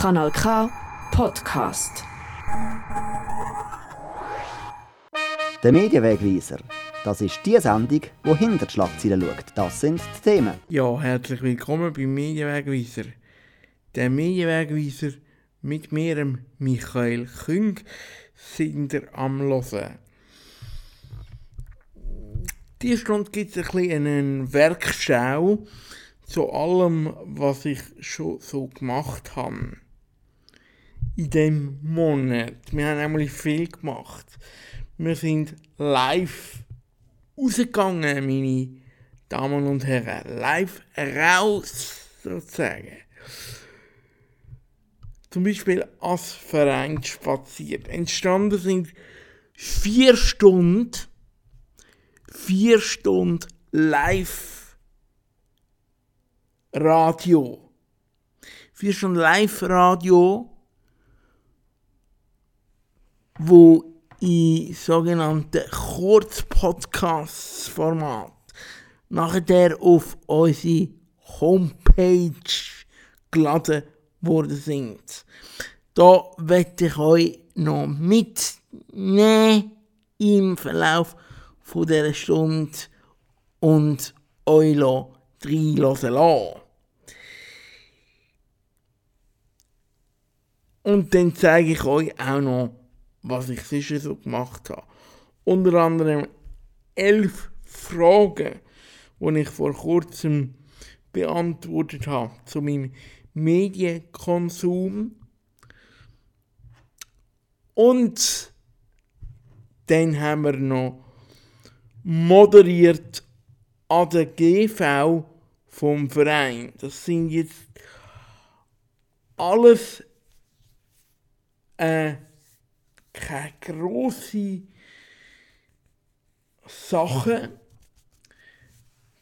Kanal K Podcast. Der Medienwegweiser. Das ist die Sendung, die hinter die Schlagzeilen schaut. Das sind die Themen. Ja, herzlich willkommen beim Medienwegweiser. Der Medienwegweiser mit mir, Michael Küng, sind ihr am Hören. Diese Stunde gibt es ein bisschen eine Werkschau zu allem, was ich schon so gemacht habe. In dem Monat. Wir haben nämlich viel gemacht. Wir sind live rausgegangen, meine Damen und Herren. Live raus, sozusagen. Zum Beispiel als Verein spaziert. Entstanden sind vier Stunden, vier Stunden live Radio. Vier Stunden live Radio, wo in sogenannten Kurzpodcasts-Format nachher auf unsere Homepage geladen worden sind. Da werde ich euch noch mitnehmen im Verlauf von dieser Stunde und euch reinlassen lassen. Und dann zeige ich euch auch noch, was ich sicher so gemacht habe. Unter anderem elf Fragen, die ich vor kurzem beantwortet habe zu meinem Medienkonsum. Und dann haben wir noch moderiert an der GV vom Verein. Das sind jetzt alles äh, keine grosse Sachen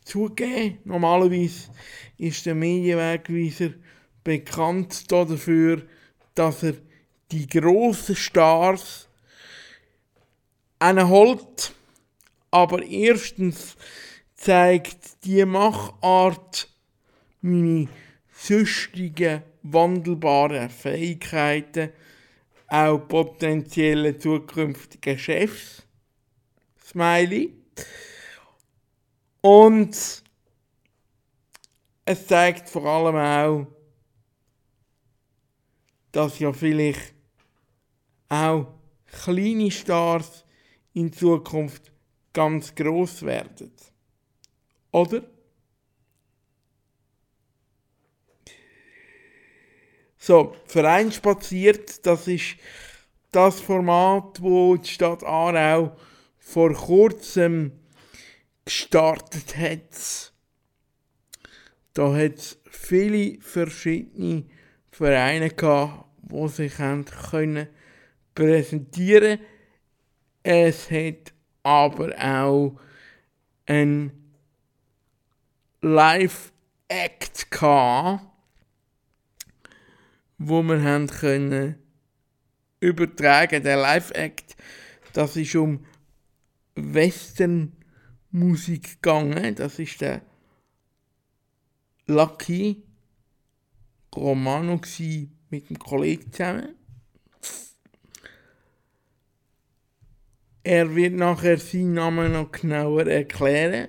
zugeben. Normalerweise ist der Medienwegweiser bekannt dafür, dass er die grossen Stars holt. Aber erstens zeigt die Machart meine sonstigen wandelbaren Fähigkeiten auch potenzielle zukünftige Chefs. Smiley. Und es zeigt vor allem auch, dass ja vielleicht auch kleine Stars in Zukunft ganz groß werden. Oder? So, Verein spaziert, das ist das Format, wo die Stadt Aarau vor kurzem gestartet hat. Da hat es viele verschiedene Vereine gehabt, die sich haben können präsentieren Es hat aber auch ein Live-Act gehabt, wo wir haben können übertragen. Der Live-Act, das ist um Western-Musik gegangen. Das ist der Lucky Romano mit dem Kollegen zusammen. Er wird nachher seinen Namen noch genauer erklären.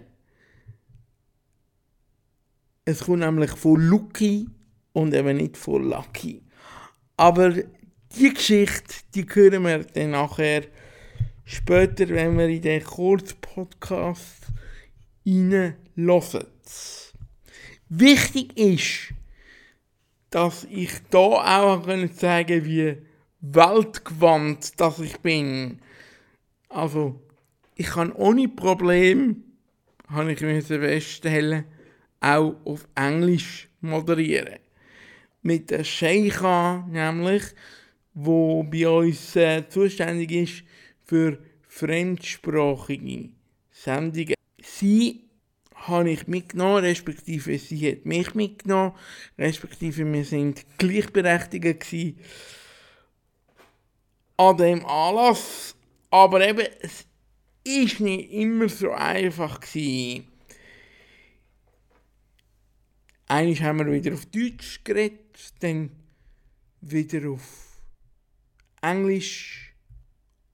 Es kommt nämlich von Lucky und eben nicht von Lucky. Aber die Geschichte, die hören wir dann nachher später, wenn wir in den Kurzpodcast reinhören. Wichtig ist, dass ich da auch sagen sagen wie weltgewandt dass ich bin. Also, ich kann ohne Problem, habe ich feststellen, auch auf Englisch moderieren. Mit der Sheikha nämlich, wo bei uns äh, zuständig ist für fremdsprachige Sendungen. Sie habe ich mitgenommen, respektive sie hat mich mitgenommen, respektive wir sind gleichberechtigt an dem Anlass. Aber eben, es ist nicht immer so einfach gewesen. Eigentlich haben wir wieder auf Deutsch geredet, dann wieder auf Englisch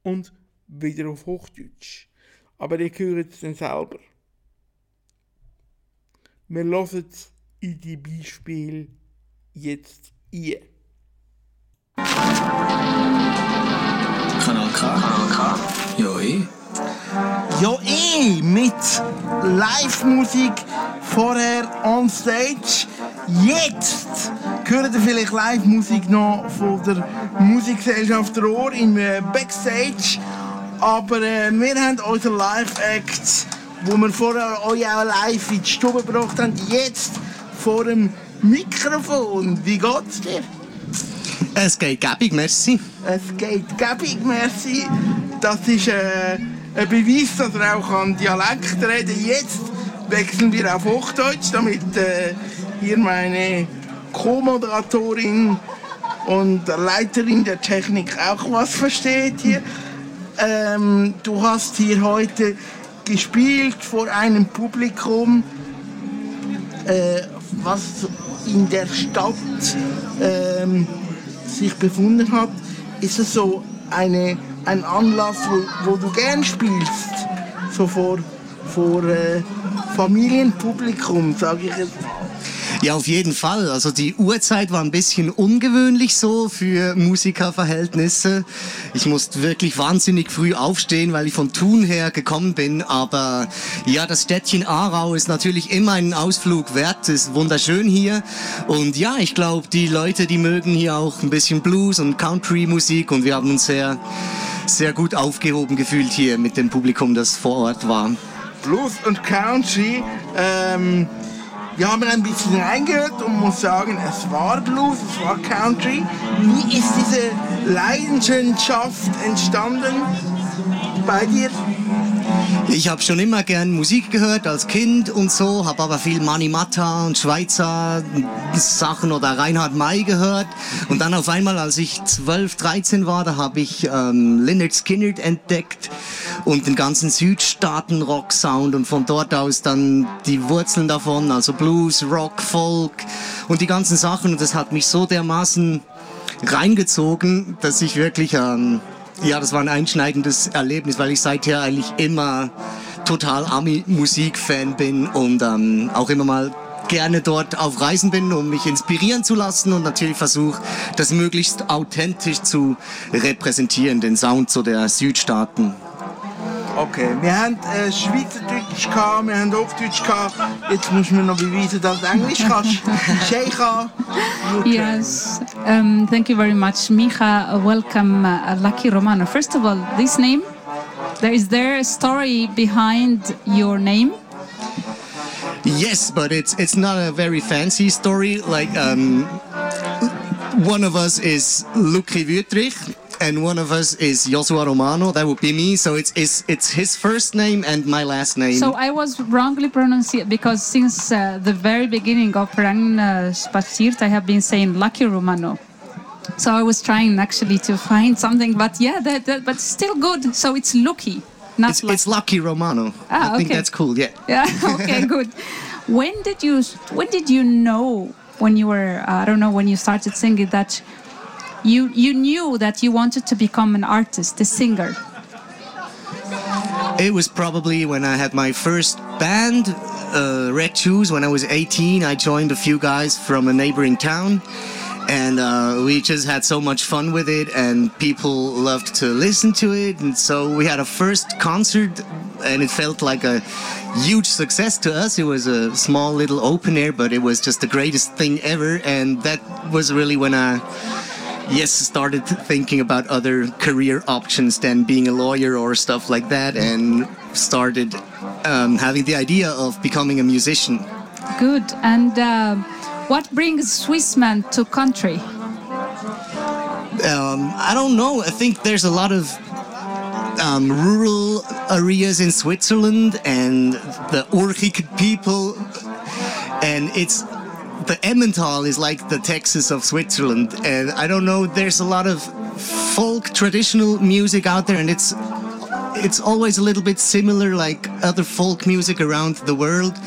und wieder auf Hochdeutsch. Aber ihr hört es dann selber. Wir hören in die Beispiele jetzt ein. Kanal K. Kanal K. Ja, ich. Ja, eh, mit Live-Musik vorher on stage. Jetzt hört ihr vielleicht Live-Musik noch von der Musikgesellschaft Rohr im äh, Backstage. Aber äh, wir haben unseren Live-Act, wo wir vorher euch auch live in die Stube gebracht haben, jetzt vor dem Mikrofon. Wie geht's dir? Es geht gäbig, merci. Es geht gäbig, merci. Das ist äh, ein Beweis, dass er auch an Dialekt reden kann. Jetzt wechseln wir auf Hochdeutsch, damit äh, hier meine Co-Moderatorin und Leiterin der Technik auch was versteht hier. Ähm, du hast hier heute gespielt vor einem Publikum, äh, was in der Stadt ähm, sich befunden hat. Ist es so eine, ein Anlass, wo, wo du gern spielst? So vor, vor äh, Familienpublikum, sage ich jetzt. Ja, auf jeden Fall. Also die Uhrzeit war ein bisschen ungewöhnlich so für Musikerverhältnisse. Ich musste wirklich wahnsinnig früh aufstehen, weil ich von Thun her gekommen bin. Aber ja, das Städtchen Aarau ist natürlich immer einen Ausflug wert. Es ist wunderschön hier. Und ja, ich glaube, die Leute, die mögen hier auch ein bisschen Blues und Country-Musik. Und wir haben uns sehr, sehr gut aufgehoben gefühlt hier mit dem Publikum, das vor Ort war. Blues und Country. Ähm, wir haben ein bisschen reingehört und muss sagen, es war Blues, es war Country. Wie ist diese Leidenschaft entstanden bei dir? Ich habe schon immer gern Musik gehört als Kind und so, habe aber viel Mani Matta und Schweizer Sachen oder Reinhard May gehört. Und dann auf einmal, als ich 12, 13 war, da habe ich ähm, Lynyrd Skynyrd entdeckt und den ganzen Südstaaten-Rock-Sound und von dort aus dann die Wurzeln davon, also Blues, Rock, Folk und die ganzen Sachen. Und das hat mich so dermaßen reingezogen, dass ich wirklich... Ähm, ja, das war ein einschneidendes Erlebnis, weil ich seither eigentlich immer total Ami-Musik-Fan bin und ähm, auch immer mal gerne dort auf Reisen bin, um mich inspirieren zu lassen und natürlich versuche, das möglichst authentisch zu repräsentieren, den Sound so der Südstaaten. Okay, wir haben äh, Schweizerdeutsch gehabt, wir haben Hochdeutsch gehabt. Jetzt muss man noch beweisen, dass du Englisch kannst. Sheikha, you can. Yes, um, thank you very much, Micha. Uh, welcome, uh, Lucky Romano. First of all, this name, there is there a story behind your name? Yes, but it's it's not a very fancy story. Like um, one of us is Luki Wüttrich and one of us is Joshua Romano. That would be me. So it's it's it's his first name and my last name. So I was wrongly pronounced because since uh, the very beginning of Rang uh, Spaziert, I have been saying Lucky Romano. So I was trying actually to find something, but yeah, that, that but still good. So it's Lucky, not it's, Lucky. it's Lucky Romano. Ah, I think that's cool. Yeah. Yeah. Okay. good. When did you When did you know when you were uh, I don't know when you started singing that you you knew that you wanted to become an artist, a singer? It was probably when I had my first band, uh, Red Shoes. When I was 18, I joined a few guys from a neighboring town, and uh, we just had so much fun with it, and people loved to listen to it. And so we had a first concert, and it felt like a huge success to us. It was a small little open air, but it was just the greatest thing ever, and that was really when I yes, started thinking about other career options than being a lawyer or stuff like that, and started um, having the idea of becoming a musician. Good. And uh, what brings Swissman to country? Um, I don't know. I think there's a lot of um, rural areas in Switzerland and the Urchik people, and it's the Emmental is like the Texas of Switzerland, and I don't know. There's a lot of folk traditional music out there, and it's it's always a little bit similar like other folk music around the world.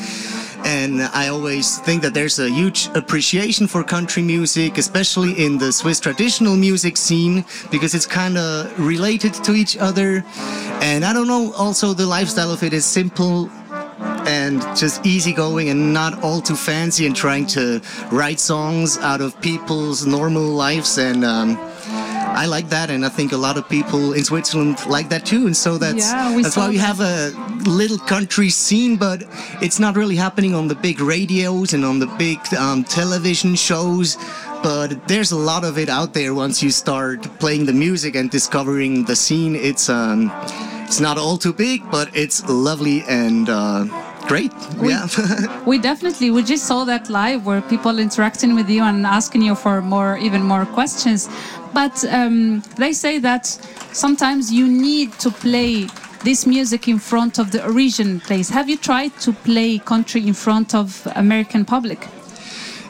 And I always think that there's a huge appreciation for country music, especially in the Swiss traditional music scene, because it's kind of related to each other. And I don't know, also the lifestyle of it is simple and just easygoing and not all too fancy and trying to write songs out of people's normal lives and um, I like that, and I think a lot of people in Switzerland like that too. And so that's Yeah, that's why we that. have a little country scene, but it's not really happening on the big radios and on the big um, television shows. But there's a lot of it out there once you start playing the music and discovering the scene. It's um, it's not all too big, but it's lovely and uh, great. yeah. We definitely we just saw that live where people interacting with you and asking you for more even more questions. But um, they say that sometimes you need to play this music in front of the origin place. Have you tried to play country in front of American public?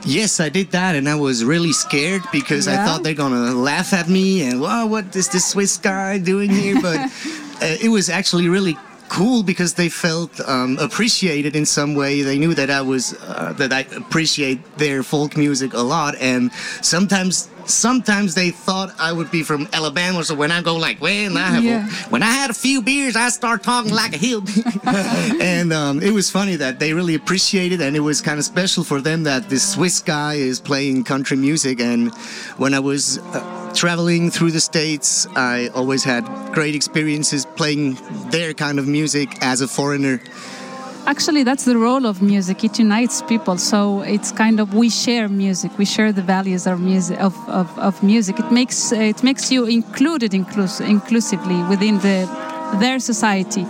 Yes, I did that, and I was really scared because I thought they're gonna laugh at me and, wow, what is this Swiss guy doing here? But uh, it was actually really cool because they felt um, appreciated in some way. They knew that I was uh, that I appreciate their folk music a lot, and sometimes. Sometimes they thought I would be from Alabama, so when I go like, when I have Yeah. a, when I had a few beers, I start talking like a hillbilly." and um, it was funny that they really appreciated, and it was kind of special for them that this Swiss guy is playing country music. And when I was uh, traveling through the states, I always had great experiences playing their kind of music as a foreigner. Actually, that's the role of music. It unites people. So it's kind of we share music. We share the values of music. Of, of, of music. It makes it makes you included inclus- inclusively within the their society.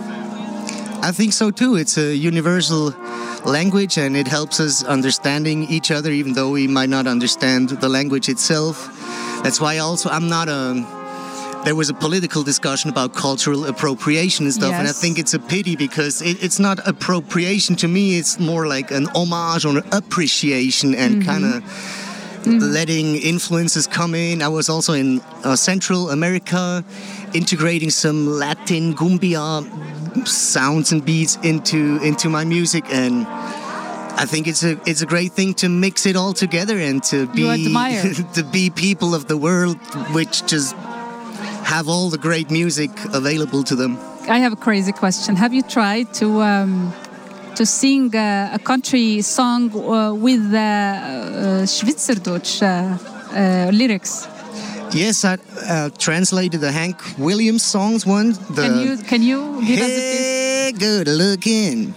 I think so too. It's a universal language and it helps us understanding each other even though we might not understand the language itself. That's why also I'm not a there was a political discussion about cultural appropriation and stuff and I think it's a pity because it, it's not appropriation. To me it's more like an homage or an appreciation and kind of letting influences come in. I was also in uh, Central America, integrating some Latin cumbia sounds and beats into into my music, and I think it's a it's a great thing to mix it all together and to be to be people of the world, which just have all the great music available to them. I have a crazy question. Have you tried to um, to sing uh, a country song uh, with uh, uh, Schweizerdeutsch uh, uh, lyrics? Yes, I uh, translated the Hank Williams songs one. The, Can you can you give us a piece? Hey, good looking.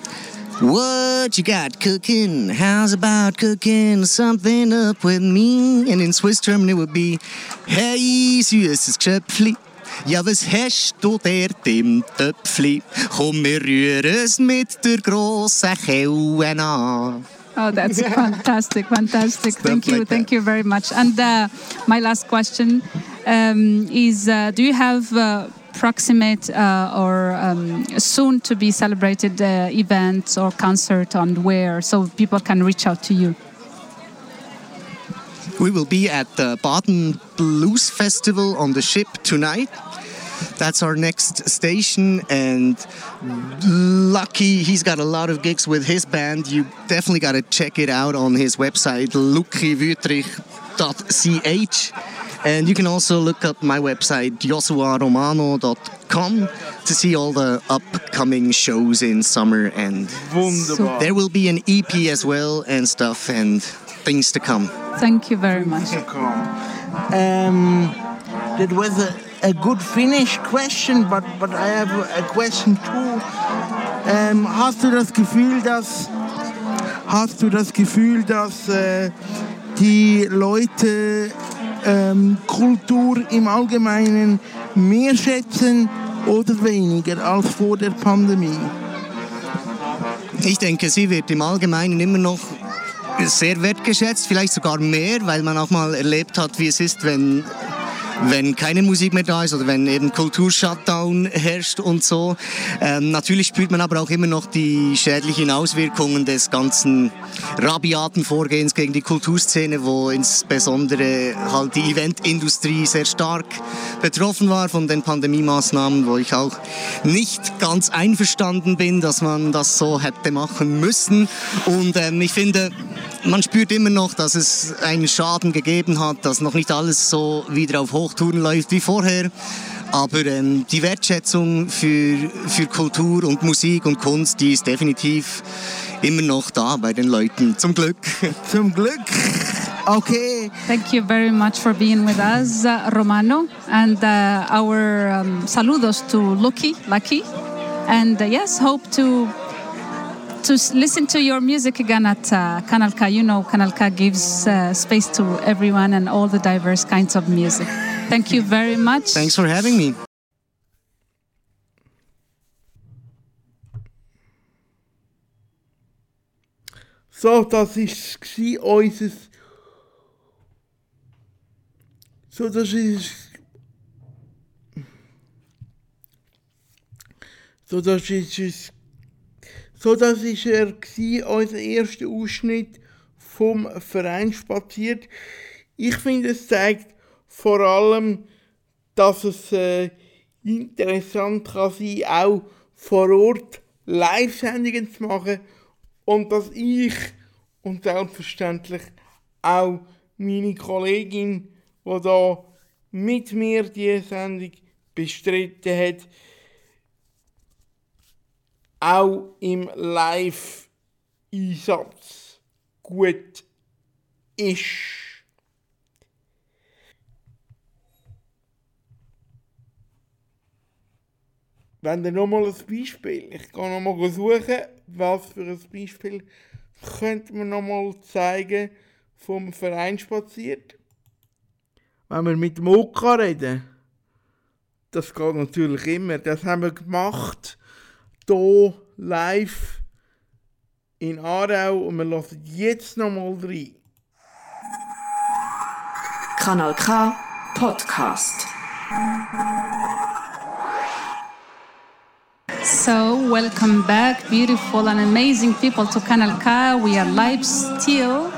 What you got cooking? How's about cooking something up with me? And in Swiss German it would be Hey, süßes Köpfli. Ja, was hast du dort im Töpfli? Komm, wir rühren es mit der grossen Kelle an. Oh, that's fantastic, fantastic. Thank you, like thank you very much. And uh, my last question um, is: uh, Do you have uh, proximate uh, or um, soon to be celebrated uh, events or concert on where so people can reach out to you? We will be at the Baden Blues Festival on the ship tonight. That's our next station, and Lucky, he's got a lot of gigs with his band. You definitely got to check it out on his website, luckyvutrich.ch. And you can also look up my website, josuaromano.com, to see all the upcoming shows in summer. And Wunderbar. there will be an EP as well, and stuff, and things to come. Thank you very much. Um, that was a, a good Finnish question, but, but I have a question too. Ähm, hast du das Gefühl, dass hast du das Gefühl, dass äh, die Leute ähm, Kultur im Allgemeinen mehr schätzen oder weniger als vor der Pandemie? Ich denke, sie wird im Allgemeinen immer noch sehr wertgeschätzt, vielleicht sogar mehr, weil man auch mal erlebt hat, wie es ist, wenn wenn keine Musik mehr da ist oder wenn eben Kulturshutdown herrscht und so. Ähm, natürlich spürt man aber auch immer noch die schädlichen Auswirkungen des ganzen rabiaten Vorgehens gegen die Kulturszene, wo insbesondere halt die Eventindustrie sehr stark betroffen war von den Pandemie-Maßnahmen, wo ich auch nicht ganz einverstanden bin, dass man das so hätte machen müssen. Und ähm, ich finde, man spürt immer noch, dass es einen Schaden gegeben hat, dass noch nicht alles so wieder auf Hochtouren läuft wie vorher. Aber ähm, die Wertschätzung für, für Kultur und Musik und Kunst, die ist definitiv immer noch da bei den Leuten. Zum Glück. Zum Glück. Okay. Thank you very much for being with us, uh, Romano, and uh, our um, saludos to Lucky, Lucky, and uh, yes, hope to to listen to your music again at uh, Kanal K. You know, Kanalka gives uh, space to everyone and all the diverse kinds of music. Thank you very much. Thanks for having me. So, das ist gsi unser. So, das ist. So, das ist es. So, das gsi, unser erster Ausschnitt vom Verein spaziert. Ich finde, es zeigt vor allem, dass es äh, interessant kann sein, auch vor Ort Live-Sendungen zu machen und dass ich und selbstverständlich auch meine Kollegin, die da mit mir diese Sendung bestritten hat, auch im Live-Einsatz gut ist. Wenn dann nochmal ein Beispiel, ich gehe nochmal suchen, was für ein Beispiel könnte man nochmal zeigen vom Verein spaziert. Wenn wir mit dem Oka reden, das geht natürlich immer, das haben wir gemacht, hier live in Aarau und wir lassen jetzt nochmal rein. Kanal K Podcast. So, welcome back, beautiful and amazing people to Kanal K. We are live still,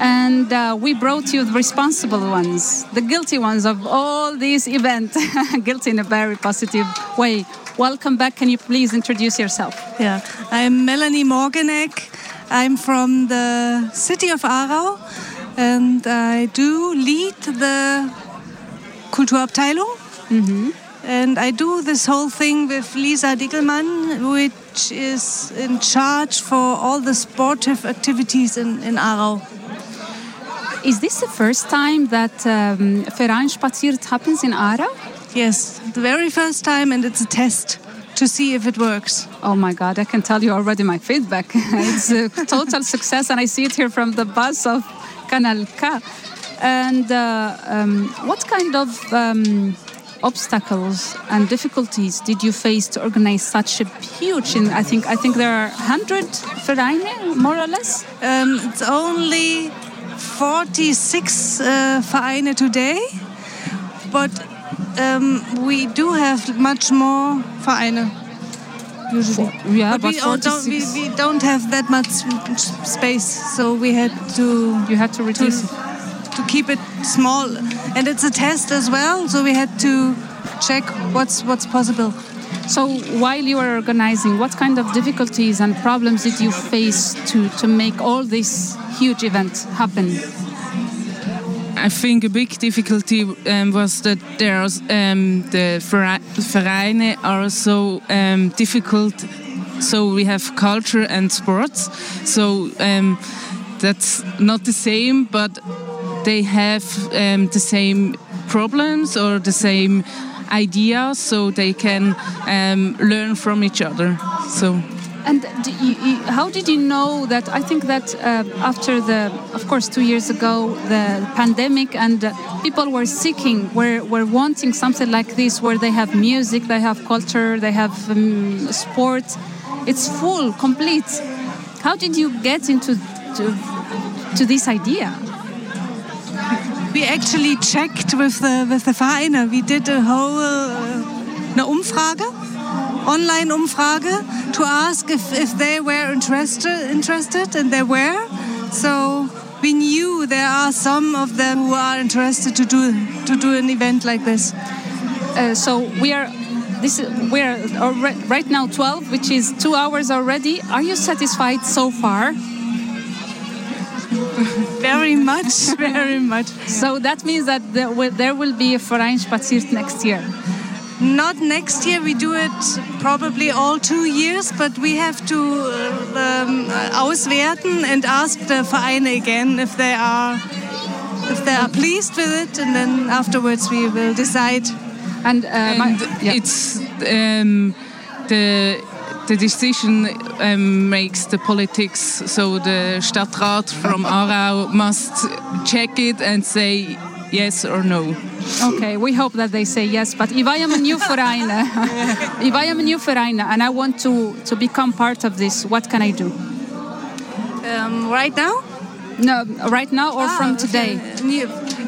and uh, we brought you the responsible ones, the guilty ones of all these events. guilty in a very positive way. Welcome back. Can you please introduce yourself? Yeah, I'm Melanie Morganek. I'm from the city of Aarau and I do lead the Kulturabteilung. And I do this whole thing with Lisa Dickelmann, which is in charge for all the sportive activities in, in Aarau. Is this the first time that um, Verein Spaziert happens in Aarau? Yes, the very first time, and it's a test to see if it works. Oh my God, I can tell you already my feedback. it's a total success, and I see it here from the bus of Canal K. And uh, um, what kind of um, obstacles and difficulties did you face to organize such a huge? In, I think I think there are hundred Vereine, more or less. Um, it's only 46 uh, Vereine today, but um, we do have much more Vereine. Usually. Yeah, but, but we, don't, we, we don't have that much space, so we had to You had to reduce it. to keep it small, and it's a test as well. So we had to check what's what's possible. So while you were organizing, what kind of difficulties and problems did you face to, to make all this huge event happen? I think a big difficulty um, was that there's um, the Vere- Vereine are so um, difficult. So we have culture and sports. So um, that's not the same, but they have um, the same problems or the same ideas, so they can um, learn from each other. So. And you, how did you know that? I think that uh, after the, of course, two years ago, the pandemic, and uh, people were seeking, were, were wanting something like this, where they have music, they have culture, they have um, sport. It's full, complete. How did you get into to, to this idea? we actually checked with the with the Vereine. We did a whole uh, eine Umfrage, online Umfrage, to ask if, if they were interested interested, and they were. So we knew there are some of them who are interested to do to do an event like this. Uh, so we are. This is, we're alre- right now 12, which is two hours already. Are you satisfied so far? Very much, very much. So that means that there will, there will be a Verein Spaziert next year. Not next year. We do it probably all two years, but we have to uh, um, auswerten and ask the Vereine again if they are if they are pleased with it, and then afterwards we will decide. And, uh, and yeah. it's um, the the decision um, makes the politics. So the Stadtrat from Aarau must check it and say yes or no. Okay, we hope that they say yes. But if I am a new Verein, if I am a new Verein and I want to, to become part of this, what can I do? Um, right now? No, right now or from Ah, today?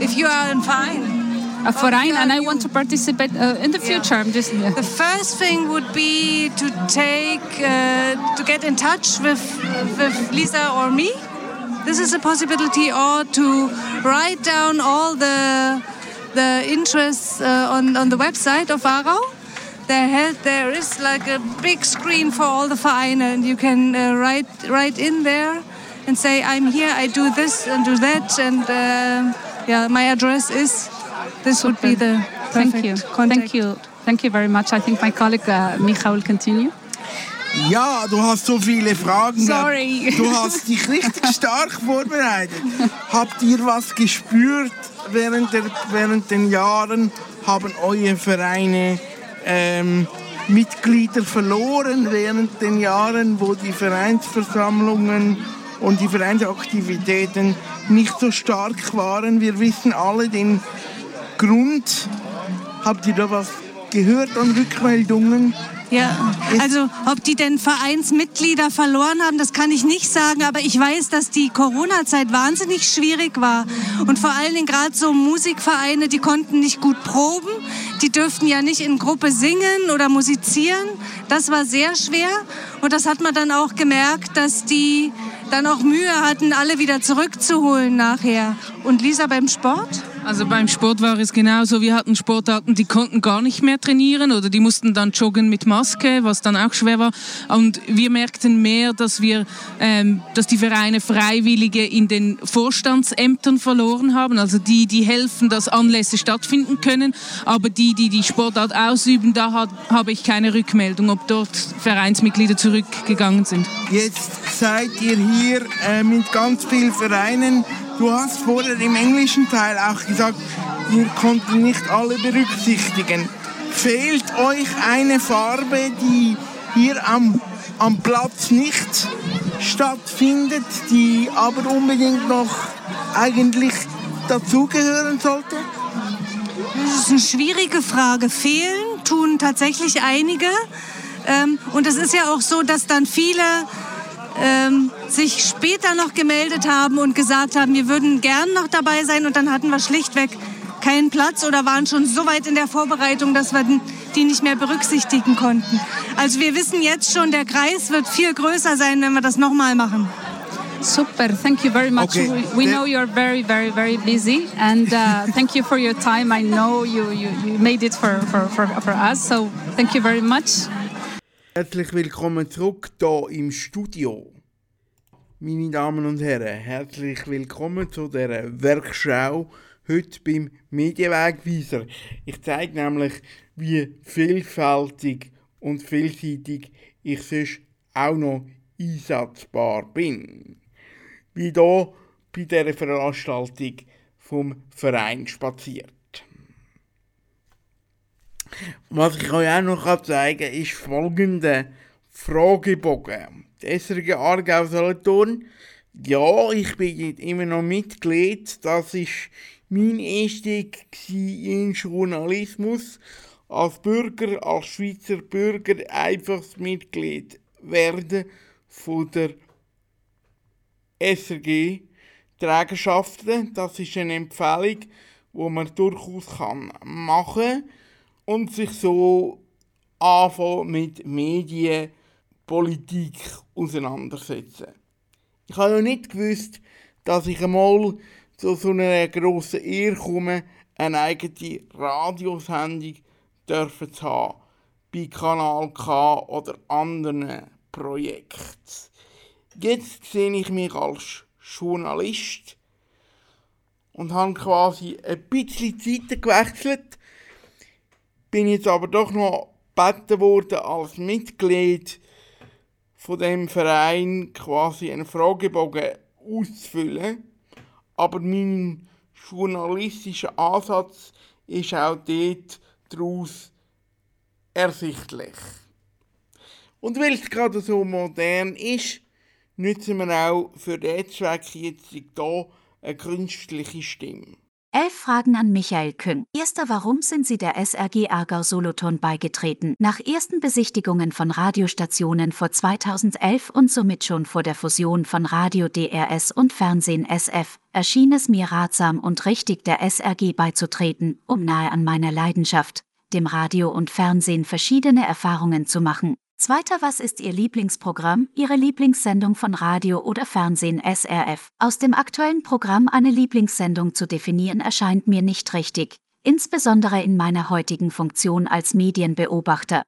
If you are in fine A Verein, and I want to participate uh, in the future. I'm just yeah. The first thing would be to take uh, to get in touch with with Lisa or me. This is a possibility, or to write down all the the interests uh, on on the website of Aarau. There, has, there is like a big screen for all the Vereine, and you can uh, write write in there and say, "I'm here. I do this and do that," and uh, yeah, my address is. This would be the Thank you. contact. Thank you. Thank you very much. I think my colleague uh, Micha will continue. Ja, du hast so viele Fragen. Sorry. Du hast dich richtig stark vorbereitet. Habt ihr was gespürt während, der, während den Jahren? Haben eure Vereine ähm, Mitglieder verloren während den Jahren, wo die Vereinsversammlungen und die Vereinsaktivitäten nicht so stark waren? Wir wissen alle den Grund. Habt ihr da was gehört an Rückmeldungen? Ja, also ob die denn Vereinsmitglieder verloren haben, das kann ich nicht sagen, aber ich weiß, dass die Corona-Zeit wahnsinnig schwierig war. Und vor allen Dingen gerade so Musikvereine, die konnten nicht gut proben, die dürften ja nicht in Gruppe singen oder musizieren. Das war sehr schwer und das hat man dann auch gemerkt, dass die dann auch Mühe hatten, alle wieder zurückzuholen nachher. Und Lisa beim Sport? Also beim Sport war es genauso. Wir hatten Sportarten, die konnten gar nicht mehr trainieren oder die mussten dann joggen mit Maske, was dann auch schwer war. Und wir merkten mehr, dass wir, ähm, dass die Vereine Freiwillige in den Vorstandsämtern verloren haben. Also die, die helfen, dass Anlässe stattfinden können. Aber die, die die Sportart ausüben, da hat, habe ich keine Rückmeldung, ob dort Vereinsmitglieder zurückgegangen sind. Jetzt seid ihr hier äh, mit ganz vielen Vereinen. Du hast vorher im englischen Teil auch gesagt, ihr konntet nicht alle berücksichtigen. Fehlt euch eine Farbe, die hier am, am Platz nicht stattfindet, die aber unbedingt noch eigentlich dazugehören sollte? Das ist eine schwierige Frage. Fehlen tun tatsächlich einige. Ähm, und es ist ja auch so, dass dann viele ähm, sich später noch gemeldet haben und gesagt haben, wir würden gern noch dabei sein. Und dann hatten wir schlichtweg keinen Platz oder waren schon so weit in der Vorbereitung, dass wir die nicht mehr berücksichtigen konnten. Also wir wissen jetzt schon, der Kreis wird viel größer sein, wenn wir das nochmal machen. Super, thank you very much. Okay. We, we know you're very, very, very busy, and uh, thank you for your time. I know you, you, you made it for, for, for, for us, so thank you very much. Herzlich willkommen zurück hier im Studio. Meine Damen und Herren, herzlich willkommen zu dieser Werkschau heute beim Medienwegweiser. Ich zeige nämlich, wie vielfältig und vielseitig ich sonst auch noch einsatzbar bin. Wie hier bei dieser Veranstaltung vom Verein spaziert. Was ich euch auch noch zeigen kann, ist folgender Fragebogen. Die SRG Aargau Solothurn. Ja, ich bin immer noch Mitglied. Das ist mein Einstieg in Journalismus. Als Bürger, als Schweizer Bürger einfaches Mitglied werden von der SRG Trägerschaften. Das ist eine Empfehlung, wo man durchaus kann machen und sich so anfangen mit Medienpolitik auseinandersetzen. Ich habe ja nicht gewusst, dass ich einmal zu so einer grossen Ehre komme, eine eigene Radiosendung zu haben bei Kanal K oder anderen Projekten. Jetzt sehe ich mich als Journalist und habe quasi ein bisschen Zeit gewechselt. Bin jetzt aber doch noch gebeten worden, als Mitglied von dem Verein quasi einen Fragebogen auszufüllen. Aber mein journalistischer Ansatz ist auch dort daraus ersichtlich. Und weil es gerade so modern ist, nutzen wir auch für den Zweck jetzt hier eine künstliche Stimme. Elf Fragen an Michael Küng. Erster, warum sind Sie der SRG Aargau Solothurn beigetreten? Nach ersten Besichtigungen von Radiostationen vor 2011 und somit schon vor der Fusion von Radio DRS und Fernsehen SF, erschien es mir ratsam und richtig, der SRG beizutreten, um nahe an meiner Leidenschaft, dem Radio und Fernsehen verschiedene Erfahrungen zu machen. Zweiter, was ist Ihr Lieblingsprogramm, Ihre Lieblingssendung von Radio oder Fernsehen SRF? Aus dem aktuellen Programm eine Lieblingssendung zu definieren erscheint mir nicht richtig, insbesondere in meiner heutigen Funktion als Medienbeobachter.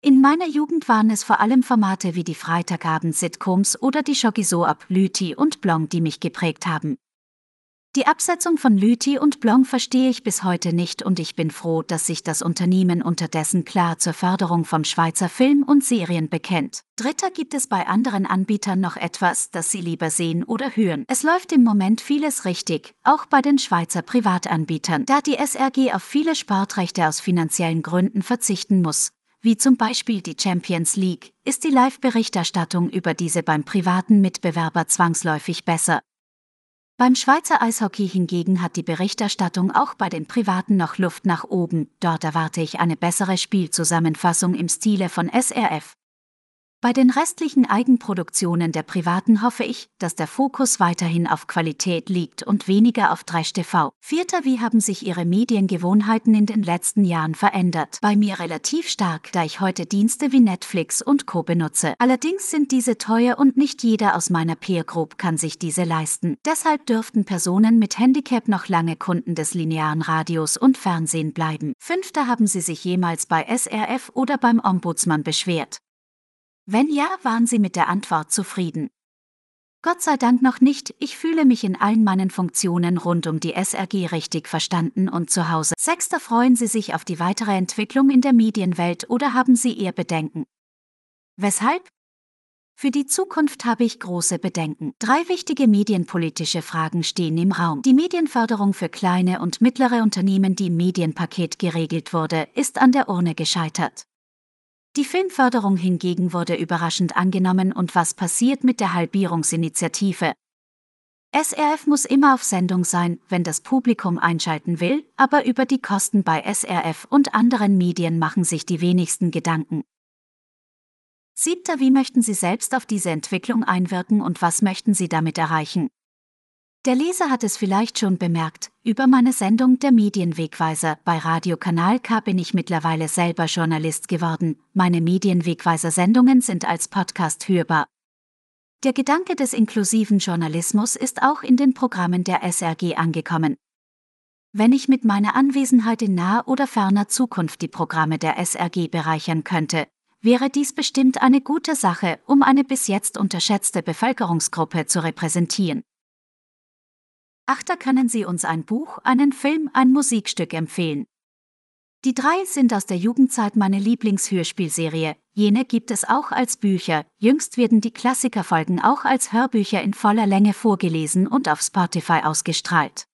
In meiner Jugend waren es vor allem Formate wie die Freitagabend-Sitcoms oder die Shogiso ab Lüthi und Blong, die mich geprägt haben. Die Absetzung von Lüthi und Blanc verstehe ich bis heute nicht und ich bin froh, dass sich das Unternehmen unterdessen klar zur Förderung vom Schweizer Film und Serien bekennt. Dritter gibt es bei anderen Anbietern noch etwas, das Sie lieber sehen oder hören. Es läuft im Moment vieles richtig, auch bei den Schweizer Privatanbietern, da die SRG auf viele Sportrechte aus finanziellen Gründen verzichten muss. Wie zum Beispiel die Champions League, ist die Live-Berichterstattung über diese beim privaten Mitbewerber zwangsläufig besser. Beim Schweizer Eishockey hingegen hat die Berichterstattung auch bei den Privaten noch Luft nach oben. Dort erwarte ich eine bessere Spielzusammenfassung im Stile von SRF. Bei den restlichen Eigenproduktionen der Privaten hoffe ich, dass der Fokus weiterhin auf Qualität liegt und weniger auf Trash TV. Vierter, wie haben sich Ihre Mediengewohnheiten in den letzten Jahren verändert? Bei mir relativ stark, da ich heute Dienste wie Netflix und Co. benutze. Allerdings sind diese teuer und nicht jeder aus meiner Peer Group kann sich diese leisten. Deshalb dürften Personen mit Handicap noch lange Kunden des linearen Radios und Fernsehen bleiben. Fünfter, haben Sie sich jemals bei SRF oder beim Ombudsmann beschwert? Wenn ja, waren Sie mit der Antwort zufrieden. Gott sei Dank noch nicht, ich fühle mich in allen meinen Funktionen rund um die SRG richtig verstanden und zu Hause. Sechster, freuen Sie sich auf die weitere Entwicklung in der Medienwelt oder haben Sie eher Bedenken? Weshalb? Für die Zukunft habe ich große Bedenken. Drei wichtige medienpolitische Fragen stehen im Raum. Die Medienförderung für kleine und mittlere Unternehmen, die im Medienpaket geregelt wurde, ist an der Urne gescheitert. Die Filmförderung hingegen wurde überraschend angenommen und was passiert mit der Halbierungsinitiative? SRF muss immer auf Sendung sein, wenn das Publikum einschalten will, aber über die Kosten bei SRF und anderen Medien machen sich die wenigsten Gedanken. Siebter, wie möchten Sie selbst auf diese Entwicklung einwirken und was möchten Sie damit erreichen? Der Leser hat es vielleicht schon bemerkt, über meine Sendung Der Medienwegweiser bei Radio Kanal K bin ich mittlerweile selber Journalist geworden. Meine Medienwegweiser-Sendungen sind als Podcast hörbar. Der Gedanke des inklusiven Journalismus ist auch in den Programmen der SRG angekommen. Wenn ich mit meiner Anwesenheit in naher oder ferner Zukunft die Programme der SRG bereichern könnte, wäre dies bestimmt eine gute Sache, um eine bis jetzt unterschätzte Bevölkerungsgruppe zu repräsentieren. Achter können Sie uns ein Buch, einen Film, ein Musikstück empfehlen. Die drei sind aus der Jugendzeit meine Lieblingshörspielserie. Jene gibt es auch als Bücher. Jüngst werden die Klassikerfolgen auch als Hörbücher in voller Länge vorgelesen und auf Spotify ausgestrahlt.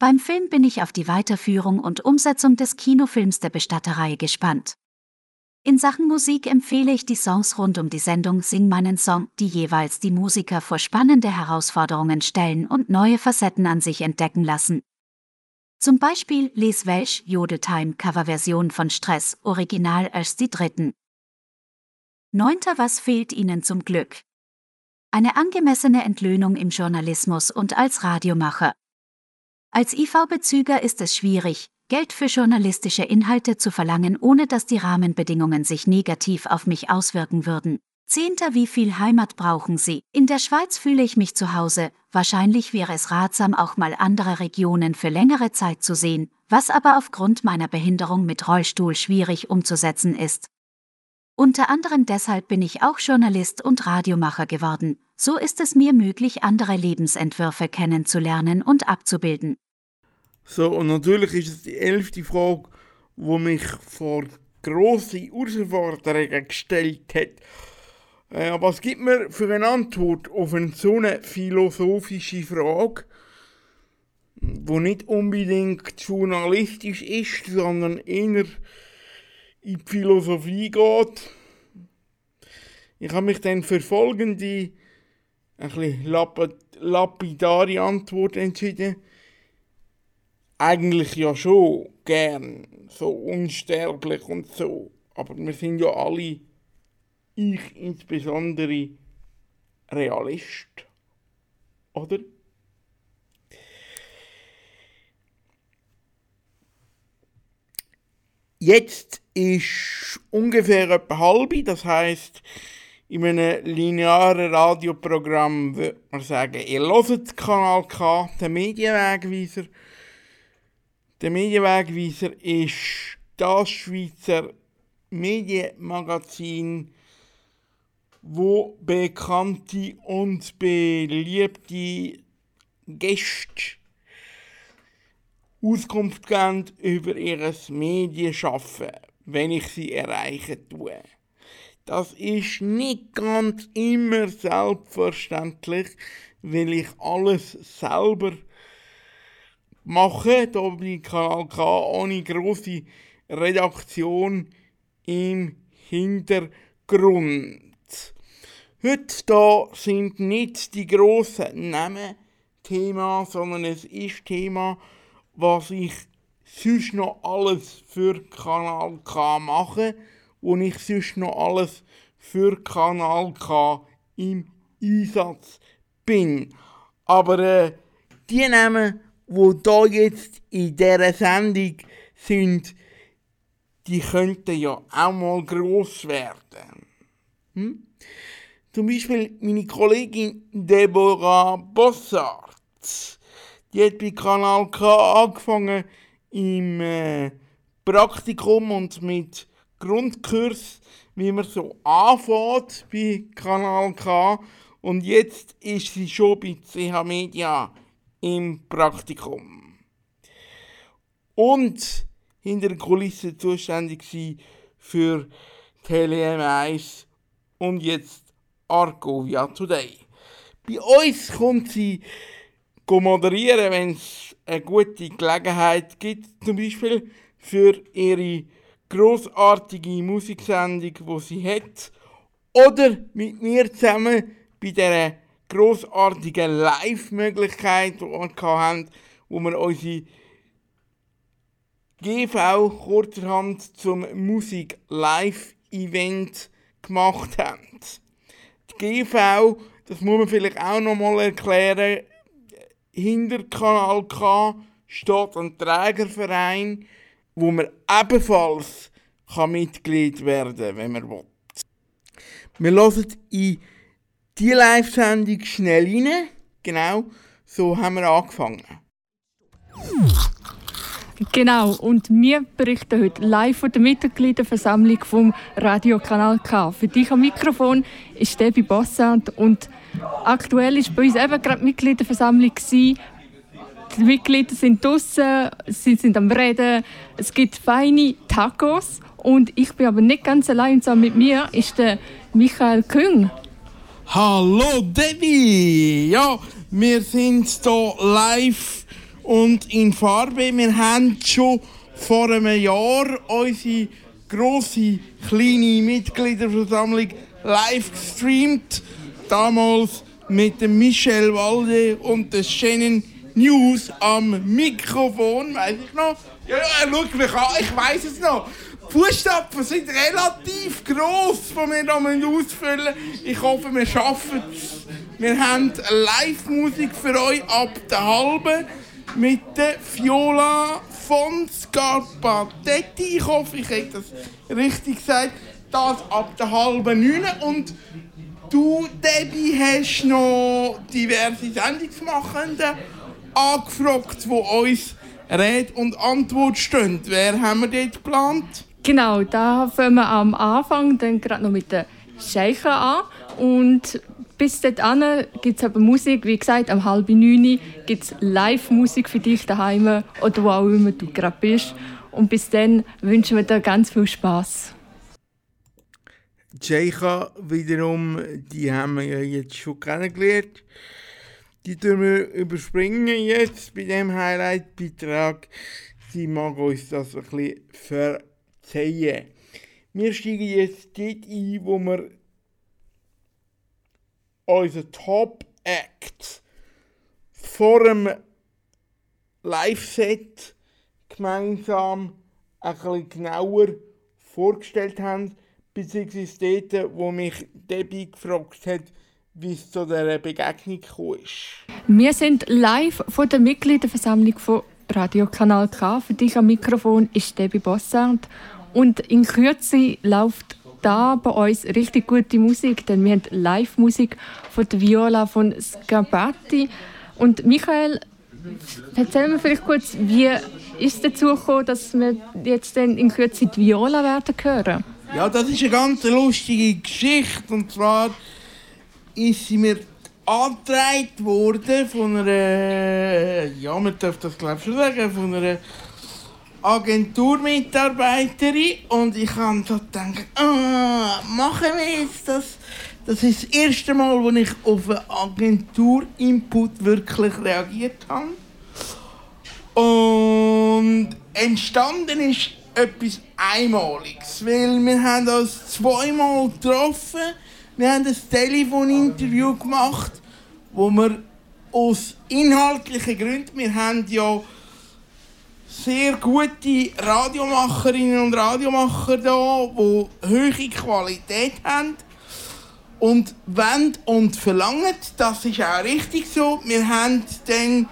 Beim Film bin ich auf die Weiterführung und Umsetzung des Kinofilms der Bestatterei gespannt. In Sachen Musik empfehle ich die Songs rund um die Sendung Sing meinen Song, die jeweils die Musiker vor spannende Herausforderungen stellen und neue Facetten an sich entdecken lassen. Zum Beispiel Les Welsh Jodeltime Coverversion von Stress, Original als die dritten. Neunter Was fehlt Ihnen zum Glück? eine angemessene Entlöhnung im Journalismus und als Radiomacher. Als IV-Bezüger ist es schwierig, Geld für journalistische Inhalte zu verlangen, ohne dass die Rahmenbedingungen sich negativ auf mich auswirken würden. Zehnter, wie viel Heimat brauchen Sie? In der Schweiz fühle ich mich zu Hause, wahrscheinlich wäre es ratsam, auch mal andere Regionen für längere Zeit zu sehen, was aber aufgrund meiner Behinderung mit Rollstuhl schwierig umzusetzen ist. Unter anderem deshalb bin ich auch Journalist und Radiomacher geworden, so ist es mir möglich, andere Lebensentwürfe kennenzulernen und abzubilden. So, und natürlich ist es die elfte Frage, die mich vor grosse Herausforderungen gestellt hat. Äh, was gibt mir für eine Antwort auf eine so eine philosophische Frage, die nicht unbedingt journalistisch ist, sondern eher in die Philosophie geht? Ich habe mich dann für folgende, ein lapidare Antwort entschieden. Eigentlich ja schon gern, so unsterblich und so. Aber wir sind ja alle ich insbesondere Realist, oder? Jetzt ist ungefähr etwa halb, das heißt in einem linearen Radioprogramm würde man sagen, ihr hört Kanal K, den Medienwegweiser. Der Medienwegweiser ist das Schweizer Medienmagazin, wo bekannte und beliebte Gäste Auskunft geben über ihr Medienschaffen, wenn ich sie erreichen tue. Das ist nicht ganz immer selbstverständlich, weil ich alles selber mache, da bei Kanal K ohne große Redaktion im Hintergrund. Heute da sind nicht die grossen Namen Thema, sondern es ist Thema, was ich sonst noch alles für Kanal K mache und ich sonst noch alles für Kanal K im Einsatz bin. Aber äh, die Namen, die da jetzt in dieser Sendung sind, die könnten ja auch mal gross werden. Hm? Zum Beispiel meine Kollegin Deborah Bossart. Die hat bei Kanal K angefangen im äh, Praktikum und mit Grundkurs, wie man so anfängt bei Kanal K. Und jetzt ist sie schon bei CH Media im Praktikum. Und hinter der Kulisse zuständig für Tele 1 und jetzt Argovia Today. Bei uns kommt sie moderieren, wenn es eine gute Gelegenheit gibt, zum Beispiel für ihre großartige Musiksendung, die sie hat, oder mit mir zusammen bei dieser großartigen Live-Möglichkeit, die wir hatten, wo wir unsere GV kurzerhand zum Musik-Live-Event gemacht haben. GV, das muss man vielleicht auch noch mal erklären, hinter Kanal K steht ein Trägerverein, wo man ebenfalls kann Mitglied werden kann, wenn man will. Wir hören in die Live-Sendung schnell rein. Genau, so haben wir angefangen. Genau, und wir berichten heute live von der Mitgliederversammlung vom Radiokanal K. Für dich am Mikrofon ist Debbie Bossant und aktuell ist bei uns eben gerade die Mitgliederversammlung Die Mitglieder sind draußen, sie sind am Reden, es gibt feine Tacos und ich bin aber nicht ganz allein, sondern mit mir ist der Michael Küng. Hallo Debbie! Ja, wir sind hier live und in Farbe. Wir haben schon vor einem Jahr unsere grosse kleine Mitgliederversammlung live gestreamt. Damals mit dem Michel Walde und der Shannon News am Mikrofon, weiß ich noch. Ja, ja, schau mich an, ich weiß es noch. Fußstapfen sind relativ gross, die wir hier ausfüllen müssen. Ich hoffe, wir schaffen es Wir haben Live-Musik für euch ab der halben mit der Viola von Scarpatetti. Ich hoffe, ich habe das richtig gesagt. Das ab der halben neun. Und du, Debbie, hast noch diverse Sendungsmachende angefragt, die uns Rede und Antwort stehen. Wer haben wir dort geplant? Genau, da fangen wir am Anfang dann gerade noch mit den Scheichen an. Und bis dahin gibt es aber Musik. Wie gesagt, am halb neun gibt es Live-Musik für dich daheim oder wo auch immer du gerade bist. Und bis dann wünschen wir dir ganz viel Spaß. Sheikha wiederum, die haben wir ja jetzt schon kennengelernt. Die tun wir überspringen jetzt bei dem Highlight-Beitrag. Sie mag uns das ein bisschen verzeihen. Wir steigen jetzt dort ein, wo wir unseren Top-Act vor dem Live-Set gemeinsam ein bisschen genauer vorgestellt haben, beziehungsweise dort, wo mich Debbie gefragt hat, wie es zu dieser Begegnung ist. Wir sind live von der Mitgliederversammlung von Radio Kanal K. Für dich am Mikrofon ist Debbie Bossard. Und in Kürze läuft da bei uns richtig gute Musik, denn wir haben Live-Musik von der Viola von Scabatti. Und Michael, erzähl mir vielleicht kurz, wie ist es dazu gekommen, dass wir jetzt dann in Kürze die Viola werden hören? Ja, das ist eine ganz lustige Geschichte. Und zwar ist sie mir angetragen worden von einer, ja, man darf das glaube schon sagen, von einer Agenturmitarbeiterin. Und ich habe so gedacht, ah, machen wir jetzt das? Das ist das erste Mal, wo ich auf einen Agentur-Input wirklich reagiert habe. Und entstanden ist etwas Einmaliges, weil wir haben uns zweimal getroffen, wir haben ein Telefoninterview gemacht, wo wir aus inhaltlichen Gründen, wir haben ja sehr gute Radiomacherinnen und Radiomacher da, die hohe Qualität haben und wollen und verlangen. Das ist auch richtig so. Wir haben dann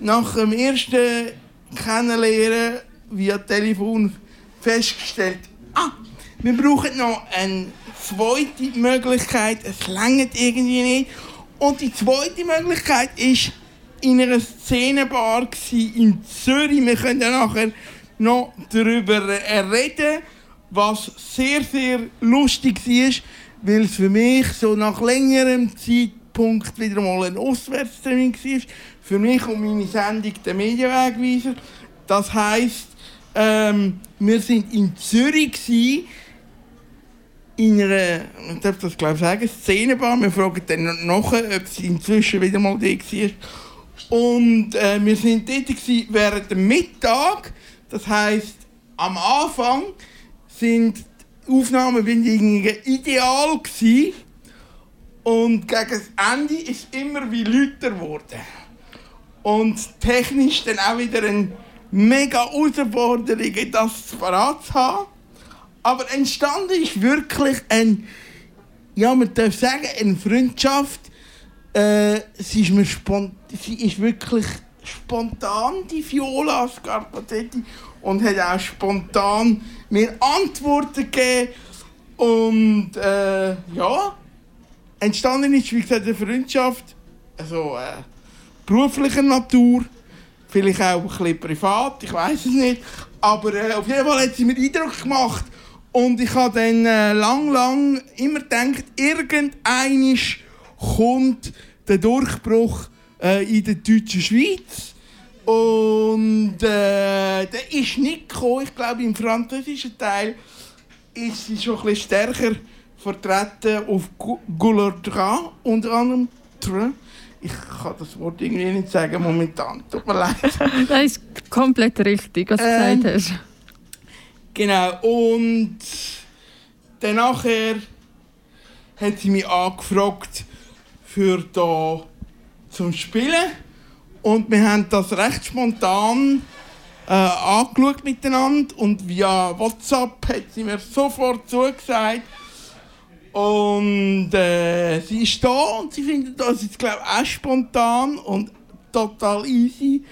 nach dem ersten Kennenlernen via Telefon festgestellt, ah, wir brauchen noch eine zweite Möglichkeit. Es längert irgendwie nicht. Und die zweite Möglichkeit ist in einer Szenenbar in Zürich. Wir können nachher noch darüber reden, was sehr, sehr lustig war, weil es für mich so nach längerem Zeitpunkt wieder mal ein Auswärtstermin war. Für mich und meine Sendung der Medienwegweiser. Das heisst, ähm, wir sind in Zürich gewesen, in einer, ich darf das glaube ich sagen, Szenenbar. Wir fragen dann nachher, ob sie inzwischen wieder mal da war. Und äh, wir sind dort während dem Mittag. Das heisst, am Anfang sind die Aufnahmebedingungen ideal gewesen. Und gegen das Ende ist immer wie lauter geworden. Und technisch dann auch wieder eine mega Herausforderung, das parat zu haben. Aber entstanden ist wirklich ein, ja, man darf sagen, eine Freundschaft. Äh, sie, ist mir sie ist wirklich spontan, die Viola Scarpatetti, und hat auch spontan mir Antworten gegeben. Und äh, ja, entstanden ist, wie gesagt, eine Freundschaft, also äh, beruflicher Natur, vielleicht auch ein bisschen privat, ich weiß es nicht. Aber äh, auf jeden Fall hat sie mir Eindruck gemacht. Und ich habe dann äh, lang, lang immer gedacht, irgendeinisch kommt der Durchbruch äh, in der deutschen Schweiz. Und äh, der ist nicht gekommen. Ich glaube, im französischen Teil ist sie schon ein bisschen stärker vertreten auf Goulard unter anderem. Ich kann das Wort irgendwie nicht sagen momentan. Tut mir leid. das ist komplett richtig, was du ähm, gesagt hast. Genau, und dann nachher hat sie mich angefragt für da zum Spielen. Und wir haben das recht spontan äh, angeschaut miteinander und via WhatsApp hat sie mir sofort zugesagt. Und äh, sie ist da und sie findet das jetzt, glaube auch spontan und total easy.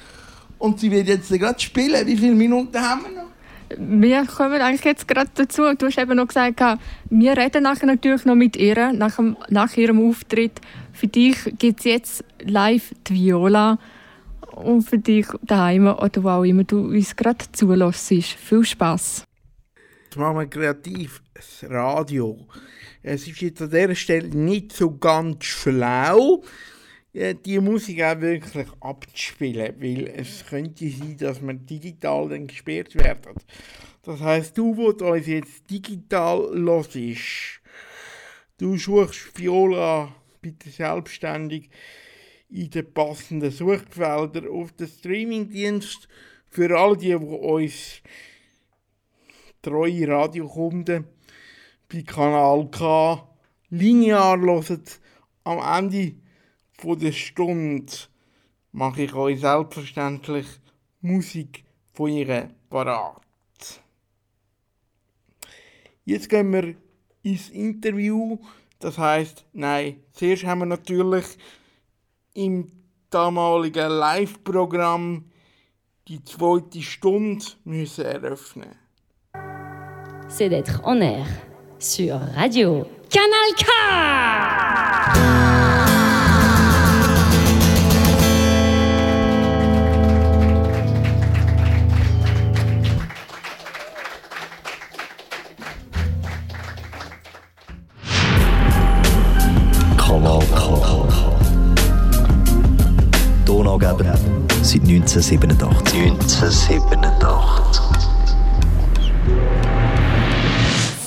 Und sie wird jetzt gerade spielen. Wie viele Minuten haben wir noch? Wir kommen eigentlich jetzt gerade dazu. Du hast eben noch gesagt, wir reden nachher natürlich noch mit ihr, nach, nach ihrem Auftritt. Für dich gibt es jetzt live die Viola und für dich daheim oder wo auch immer du uns gerade zulässt. Viel Spass. Jetzt machen wir kreativ das Radio. Es ist jetzt an dieser Stelle nicht so ganz schlau, die Musik auch wirklich abzuspielen, weil es könnte sein, dass man digital dann gesperrt wird. Das heißt, du, wo uns jetzt digital los ist, du suchst Viola bitte selbstständig in den passenden Suchfeldern auf den Streamingdienst für all die, die uns treue Radiokunden bei Kanal K linear hören. Am Ende der Stunde mache ich euch selbstverständlich Musik von ihr parat. Jetzt gehen wir ins Interview. Das heißt, nein, zuerst haben wir natürlich im damaligen Live-Programm die zweite Stunde müssen eröffnen. C'est d'être en air sur Radio Canal K. seit 1987. 1987.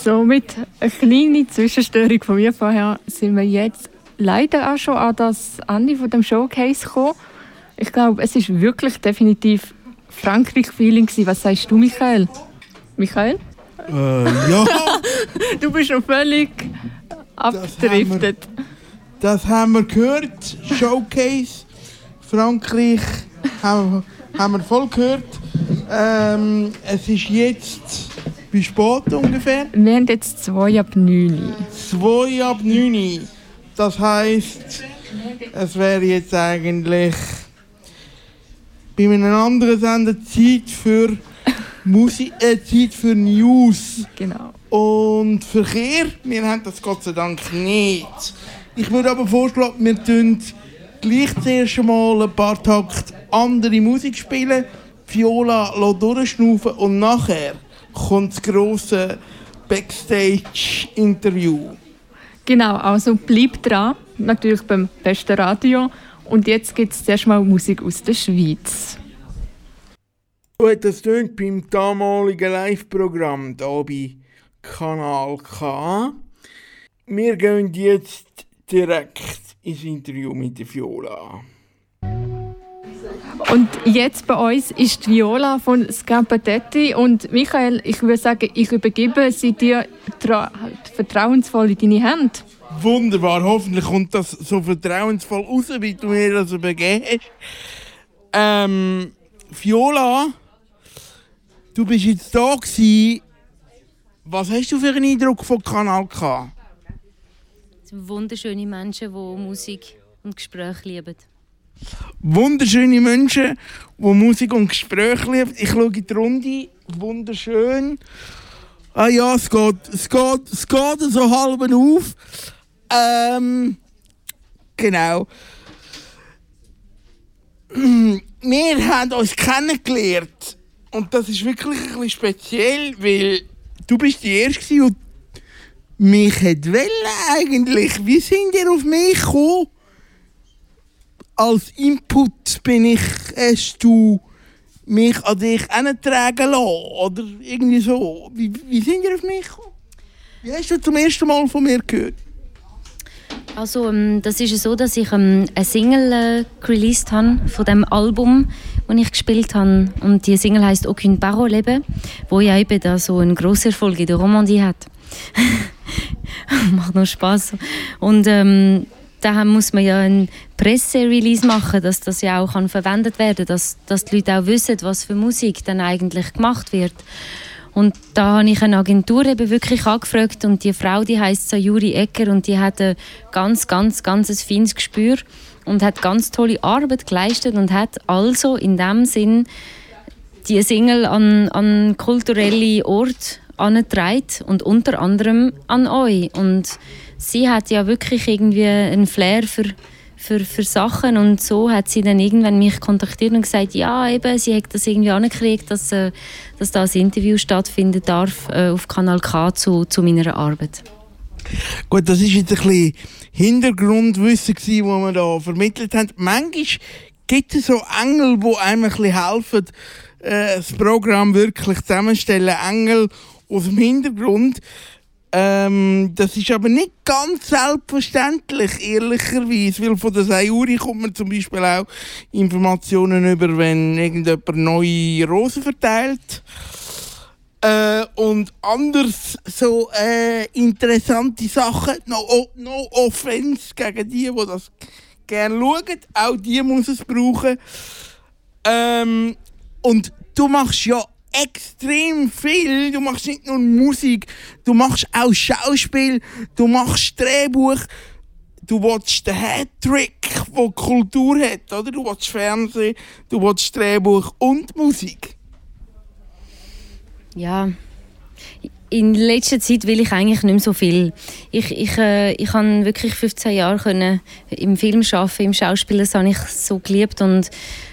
Somit eine kleine Zwischenstörung von mir vorher sind wir jetzt leider auch schon an das Ende von dem Showcase gekommen. Ich glaube, es ist wirklich definitiv Frankreich-Feeling Was sagst du, Michael? Michael? Äh, ja. du bist noch völlig abgedriftet. Das haben wir gehört. Showcase Frankreich haben, haben wir voll gehört. Ähm, es ist jetzt wie spät ungefähr? Wir haben jetzt zwei ab 9 Zwei ab 9 Das heisst, es wäre jetzt eigentlich bei einem anderen Sender Zeit für Musik, äh, Zeit für News. Genau. Und Verkehr, wir haben das Gott sei Dank nicht. Ich würde aber vorschlagen, wir tun gleich zuerst mal ein paar Takt andere Musik spielen, Viola durchschnaufen und nachher kommt das grosse Backstage-Interview. Genau, also bleib dran, natürlich beim besten Radio. Und jetzt gibt es zuerst mal Musik aus der Schweiz. Gut, das tönt beim damaligen Live-Programm hier bei Kanal K. Wir gehen jetzt direkt ins Interview mit der Viola. Und jetzt bei uns ist Viola von Scampatetti und Michael, ich würde sagen, ich übergebe sie dir vertrauensvoll in deine Hände. Wunderbar, hoffentlich kommt das so vertrauensvoll raus, wie du mir das übergeben hast. Ähm, Viola, du bist jetzt da gewesen. Was hast du für einen Eindruck von Kanal K? Wunderschöne Menschen, die Musik und Gespräche lieben wunderschöne Menschen, die Musik und Gespräche lieben. Ich schaue in die Runde, wunderschön. Ah ja, es geht, es geht, es geht so halb auf. Ähm, genau. Wir haben uns kennengelernt. Und das ist wirklich ein bisschen speziell, weil du bist die Erste, die mich wollte eigentlich. Wie sind ihr auf mich gekommen? als Input bin ich, hast du mich an dich herantragen lassen? Oder irgendwie so. Wie, wie sind ihr auf mich gekommen? Wie hast du zum ersten Mal von mir gehört? Also, ähm, das ist so, dass ich ähm, eine Single äh, released habe von dem Album, das ich gespielt habe. Und die Single heißt Aucune Parole wo ja eben da so einen grossen Erfolg in der Romandie hat. Macht noch Spaß. Und ähm, da muss man ja ein Presserelease machen, dass das ja auch kann verwendet werden kann, dass, dass die Leute auch wissen, was für Musik dann eigentlich gemacht wird. Und da habe ich eine Agentur eben wirklich angefragt und die Frau, die heißt Sayuri Ecker und die hat ein ganz, ganz, ganz ein feines Gespür und hat ganz tolle Arbeit geleistet und hat also in dem Sinn die Single an, an kulturelle Orte angetragen und unter anderem an euch. Und sie hat ja wirklich irgendwie einen Flair für, für, für Sachen und so hat sie dann irgendwann mich kontaktiert und gesagt, ja eben, sie hat das irgendwie angekriegt, dass, äh, dass da ein Interview stattfinden darf äh, auf Kanal K zu, zu meiner Arbeit. Gut, das ist jetzt ein bisschen Hintergrundwissen, das wir da vermittelt haben. Manchmal gibt es so Engel, die einem ein bisschen helfen, äh, das Programm wirklich zusammenstellen. Engel aus dem Hintergrund. Ähm, das ist aber nicht ganz selbstverständlich, ehrlicherweise, weil von der Sayuri kommt man zum Beispiel auch Informationen über, wenn irgendjemand neue Rosen verteilt. Äh, und anders so äh, interessante Sachen, no, no offense gegen die, die das gerne schauen, auch die muss es brauchen. Ähm, und du machst ja extrem viel. Du machst nicht nur Musik, du machst auch Schauspiel, du machst Drehbuch, du willst den Hattrick, der Kultur hat, oder? Du willst Fernsehen, du willst Drehbuch und Musik. Ja, in letzter Zeit will ich eigentlich nicht mehr so viel. Ich, ich, äh, ich wirklich 15 Jahre können im Film arbeiten, im Schauspiel, das habe ich so geliebt und,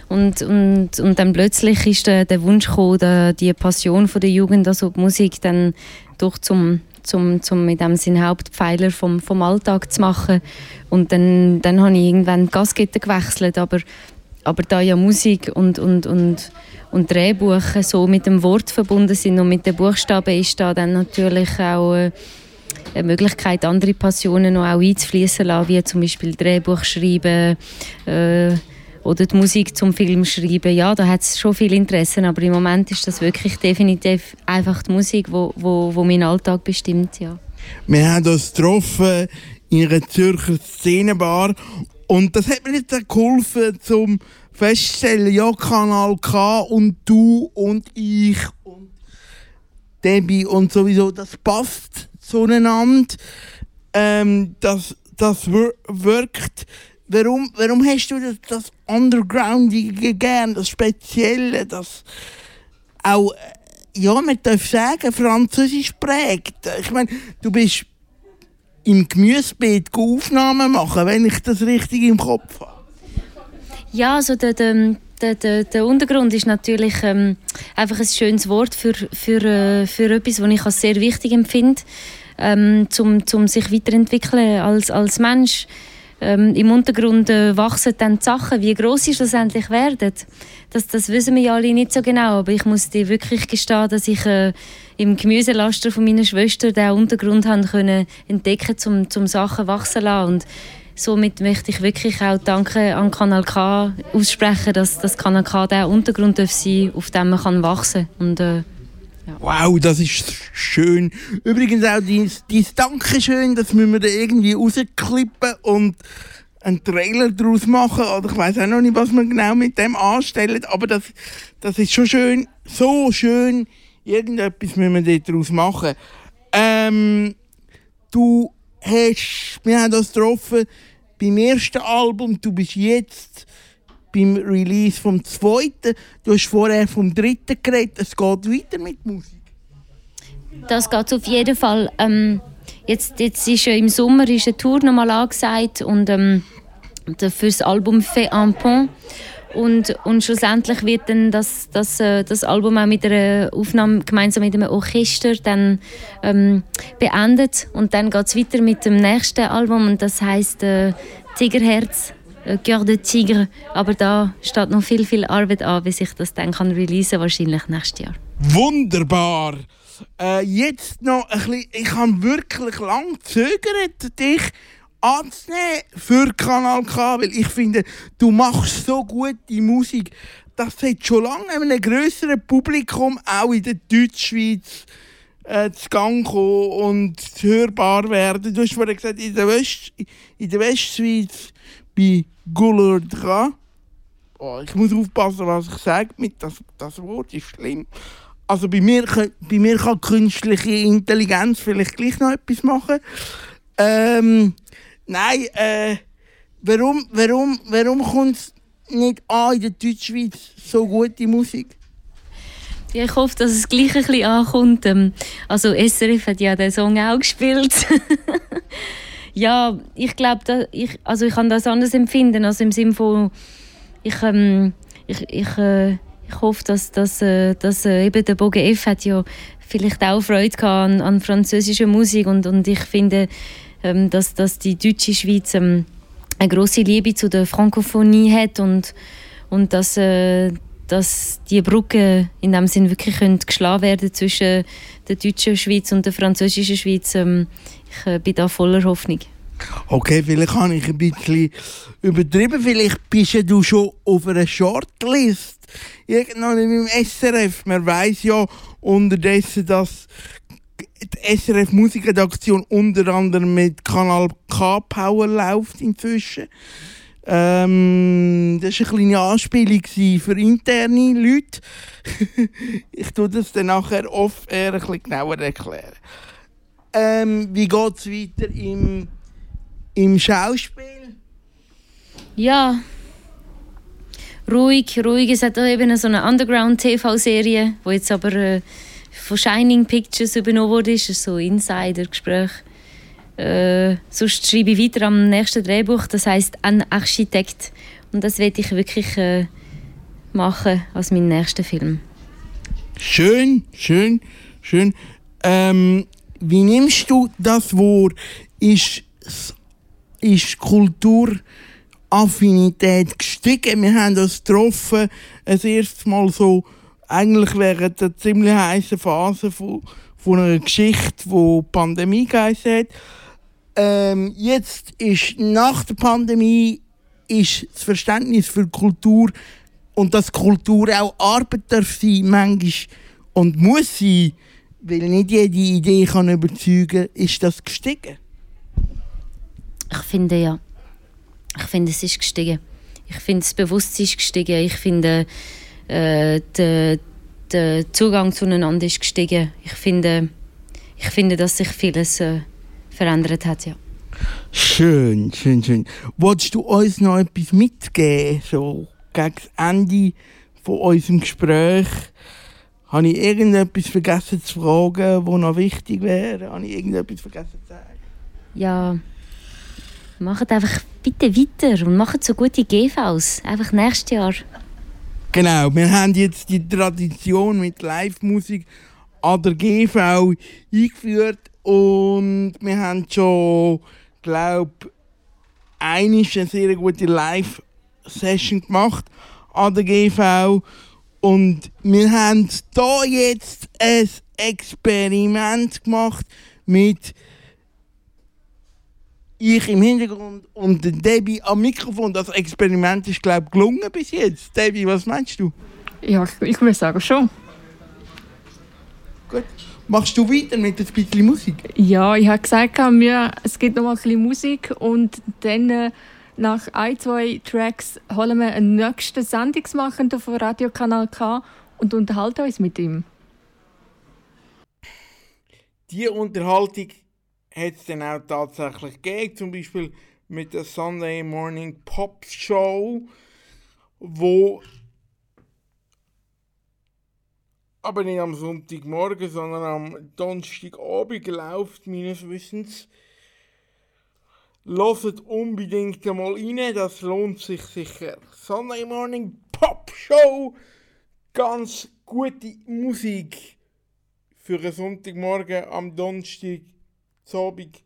und, und, und dann plötzlich ist der, der Wunsch gekommen, der, die Passion von der Jugend, also die Musik, dann doch zum, zum, zum mit dem Sinn Hauptpfeiler vom, vom Alltag zu machen. Und dann, dann habe ich irgendwann die Gasgitter gewechselt, aber, aber da ja Musik und, und, und und Drehbuch so mit dem Wort verbunden sind und mit den Buchstaben ist da dann natürlich auch äh, eine Möglichkeit, andere Passionen noch auch einzufließen lassen, wie zum Beispiel Drehbuch schreiben äh, oder die Musik zum Film schreiben. Ja, da hat es schon viel Interesse, aber im Moment ist das wirklich definitiv einfach die Musik, wo, wo, wo meinen Alltag bestimmt, ja. Wir haben uns getroffen in einer Zürcher Szenenbar und das hat mir jetzt geholfen, zum feststellen, ja, Kanal K und du und ich und Debbie und sowieso, das passt zueinander. Ähm, das, das wirkt. Warum, warum hast du das, das Undergroundige gern, das Spezielle, das auch, ja, man darf sagen, französisch prägt. Ich meine, du bist im Gemüsebeet Aufnahmen machen, wenn ich das richtig im Kopf habe. Ja, also der, der, der, der Untergrund ist natürlich ähm, einfach ein schönes Wort für, für, äh, für etwas, was ich als sehr wichtig empfinde, ähm, zum, zum sich weiterentwickeln als, als Mensch. Ähm, Im Untergrund äh, wachsen dann die Sachen. Wie groß sie schlussendlich werden, das, das wissen wir ja alle nicht so genau. Aber ich muss dir wirklich gestehen, dass ich äh, im Gemüselaster von meiner Schwester den Untergrund haben können entdecken, um zum Sachen wachsen lassen. Und somit möchte ich wirklich auch Danke an Kanal K aussprechen, dass das Kanal K der Untergrund darf sein, auf dem man kann wachsen und äh, ja. Wow, das ist schön. Übrigens auch dein, dein Dankeschön, das müssen wir da irgendwie rausklippen und einen Trailer daraus machen. Oder ich weiß auch noch nicht, was wir genau mit dem anstellen, aber das, das ist schon schön, so schön. Irgendetwas müssen wir daraus machen. Ähm, du hast, wir haben uns getroffen beim ersten Album, du bist jetzt beim Release vom zweiten, du hast vorher vom dritten geredet, es geht weiter mit Musik. Das geht auf jeden Fall. Ähm, jetzt, jetzt ist ja im Sommer ist eine Tour nochmal angesagt und ähm, für das Album «Fait un pont» Und, und schlussendlich wird dann das, das, äh, das Album auch mit einer Aufnahme gemeinsam mit einem Orchester dann ähm, beendet. Und dann geht es weiter mit dem nächsten Album und das heißt äh, Tigerherz, Cœur de Tigre. Aber da steht noch viel, viel Arbeit an, bis ich das dann kann releasen wahrscheinlich nächstes Jahr. Wunderbar! Äh, jetzt noch ein bisschen, ich habe wirklich lange gezögert, dich anzunehmen für Kanal K, weil ich finde, du machst so gute Musik. Das hat schon lange einem grösseren Publikum, auch in der Deutschschweiz, äh, zu Gang kommen und hörbar werden. Du hast vorhin gesagt, in der Westschweiz bei Goulard Oh, ich muss aufpassen, was ich sage mit das, das Wort ist schlimm. Also bei mir, bei mir kann künstliche Intelligenz vielleicht gleich noch etwas machen. Ähm, nein, äh, warum, warum, warum kommt es nicht an in der Deutschschweiz so gute Musik? Ja, ich hoffe, dass es gleich ein bisschen ankommt. Ähm, Also SRF hat ja den Song auch gespielt. ja, ich glaube, ich, also ich kann das anders empfinden. Also im Sinne von, ich, ähm, ich, ich, äh, ich hoffe, dass, dass, äh, dass äh, eben der Bogen F hat ja vielleicht auch Freude gehabt an, an französischer Musik und, und ich finde, ähm, dass, dass die deutsche Schweiz ähm, eine große Liebe zu der Frankophonie hat und, und dass, äh, dass die Brücke in dem Sinn wirklich können geschlagen werden zwischen der deutschen Schweiz und der französischen Schweiz. Ähm, ich äh, bin da voller Hoffnung. Okay, vielleicht habe ich ein bisschen übertrieben. Vielleicht bist du schon auf einer Shortlist. Irgendwann im SRF. Man weiß ja unterdessen, dass die SRF Musikredaktion unter anderem mit Kanal K Power läuft inzwischen. Ähm, das war eine kleine Anspielung für interne Leute. ich tue das dann nachher off-air ein bisschen genauer erklären. Ähm, wie geht es weiter im, im Schauspiel? Ja, ruhig, ruhig. Es hat auch eben so eine Underground-TV-Serie, die jetzt aber äh, von Shining Pictures übernommen wurde. Das ist so Insider-Gespräch. Äh, sonst schreibe ich weiter am nächsten Drehbuch, das heißt «Ein Architekt». Und das werde ich wirklich äh, machen als meinen nächsten Film. Schön, schön, schön. Ähm, wie nimmst du das Wort? Ist, ist Kulturaffinität gestiegen? Wir haben uns getroffen, das erste Mal so, eigentlich während der ziemlich heißen Phase von, von einer Geschichte, die Pandemie geheißen hat. Ähm, jetzt ist nach der Pandemie ist das Verständnis für Kultur und dass Kultur auch Arbeit darf sein, manchmal und muss sein, weil nicht jede Idee kann überzeugen, ist das gestiegen. Ich finde ja. Ich finde, es ist gestiegen. Ich finde, das Bewusstsein ist gestiegen. Ich finde, äh, der, der Zugang zueinander ist gestiegen. Ich finde, ich finde dass sich vieles äh, verändert hat, ja. Schön, schön, schön. Wolltest du uns noch etwas mitgeben, so gegen das Ende von unserem Gespräch? Habe ich irgendetwas vergessen zu fragen, was noch wichtig wäre? Habe ich irgendetwas vergessen zu sagen? Ja, macht einfach bitte weiter und macht so gute GVs. Einfach nächstes Jahr. Genau, wir haben jetzt die Tradition mit Live-Musik an der GV eingeführt und wir haben schon, glaube eine sehr gute Live-Session gemacht an der GV und wir haben da jetzt ein Experiment gemacht mit ich im Hintergrund und Debbie am Mikrofon. Das Experiment ist, glaube ich, gelungen bis jetzt. Debbie, was meinst du? Ja, ich, ich würde sagen schon. Gut. Machst du weiter mit ein bisschen Musik? Ja, ich habe gesagt, wir, es gibt noch mal ein bisschen Musik und dann äh, nach ein, zwei Tracks holen wir einen nächsten Sendungsmachenden von Radiokanal K und unterhalten uns mit ihm. Die Unterhaltung hat es dann auch tatsächlich gegeben, zum Beispiel mit der Sunday Morning Pop Show, wo aber nicht am Sonntagmorgen, sondern am Donnerstagabend läuft, meines Wissens. Hört unbedingt einmal rein, das lohnt sich sicher. Sunday Morning Pop Show, ganz gute Musik für einen Sonntagmorgen am Donnerstag Abend.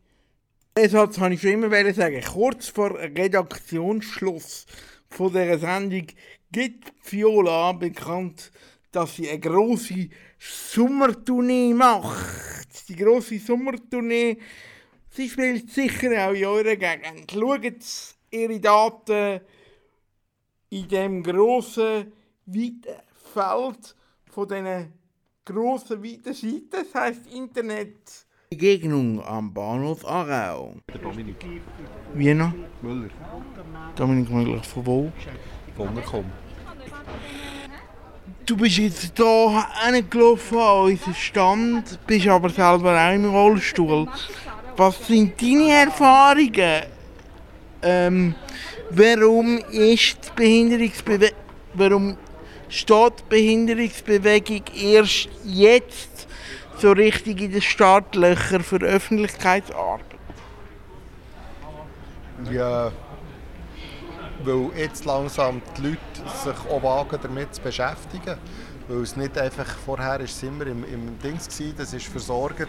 Den Satz habe ich schon immer sagen. Kurz vor Redaktionsschluss von dieser Sendung gibt Viola bekannt, dass sie eine grosse Sommertournee macht. Die grosse Sommertournee. Sie spielt sicher auch in eurer Gegend. Schaut ihre Daten in dem grossen, weiten Feld von diesen grossen, weiten Seiten. Das heisst Internet. Begegnung am Bahnhof Aarau. Der Dominik. Wie noch? Müller. Dominik Müller, von wo? Von Unterkomm. Du bist jetzt hier hingelaufen an unseren Stand, bist aber selber auch im Rollstuhl. Was sind deine Erfahrungen? Ähm, warum ist die Behinderungsbewegung, warum steht die Behinderungsbewegung erst jetzt so richtig in den Startlöchern für Öffentlichkeitsarbeit? Ja, weil jetzt langsam die Leute sich auch wagen, damit zu beschäftigen. Weil es nicht einfach, vorher war es immer im, im Dings, gewesen, das ist versorgt,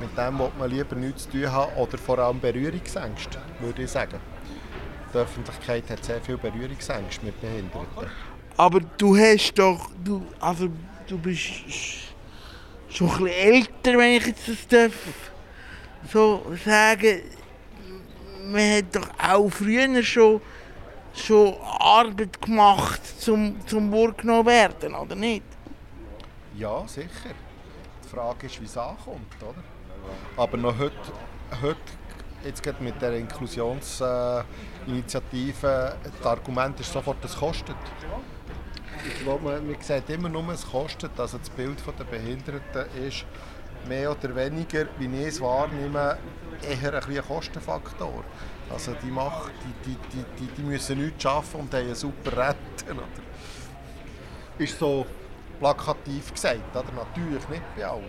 mit dem will man lieber nichts zu tun haben oder vor allem Berührungsängste, würde ich sagen. Die Öffentlichkeit hat sehr viel Berührungsängste mit Behinderten. Aber du hast doch, du, also du bist schon ein älter, wenn ich jetzt das darf so sagen. Man hat doch auch früher schon, schon Arbeit gemacht, zum, zum wahrgenommen werden, oder nicht? Ja, sicher. Die Frage ist, wie es ankommt, oder? Aber noch heute, heute jetzt gerade mit der Inklusionsinitiative, das Argument ist sofort, es kostet. Ich glaube, man, man sieht immer nur, es kostet. Also das Bild der Behinderten ist mehr oder weniger, wie ich es wahrnehme, eher ein, ein Kostenfaktor. Also die, machen, die, die, die, die, müssen nichts arbeiten und haben einen super Retten. Oder? Ist so plakativ gesagt, oder? natürlich nicht bei allen.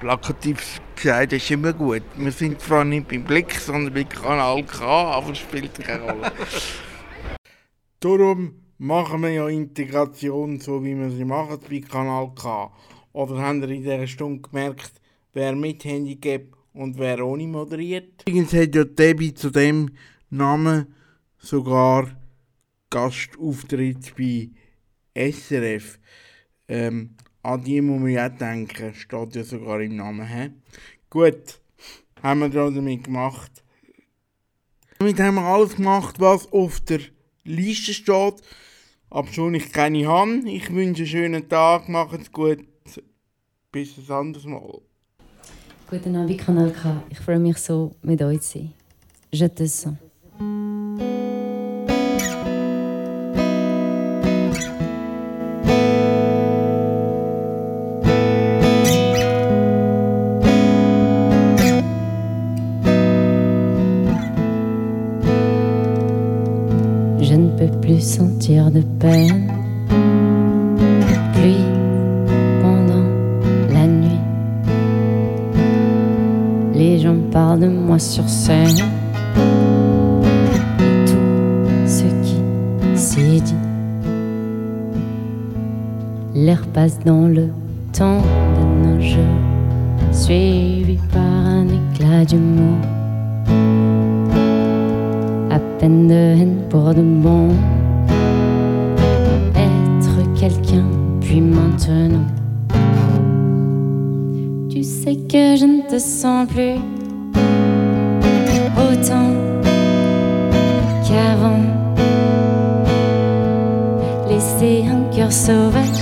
Plakativ gesagt ist immer gut. Wir sind zwar nicht beim Blick, sondern bei Kanal K, aber es spielt keine Rolle. Darum machen wir ja Integration so, wie wir sie machen bei Kanal K. Oder haben ihr in dieser Stunde gemerkt, wer mit Handicap und wer ohne moderiert? Übrigens hat ja Debbie zu dem Namen sogar Gastauftritt bei SRF. Ähm, an die muss man ja denken, steht ja sogar im Namen. He? Gut, haben wir da damit gemacht. Damit haben wir alles gemacht, was auf der Liste steht. Aber schon ich keine habe. Ich wünsche einen schönen Tag, macht's gut. Bis ein anderes Mal. Te sens. Je ne peux plus sentir de peine. Sur scène. Tout ce qui s'y dit. L'air passe dans le temps de nos jeux, suivi par un éclat d'humour. À peine de haine pour de bon. Être quelqu'un, puis maintenant. Tu sais que je ne te sens plus autant qu'avant. Laisser un cœur sauvage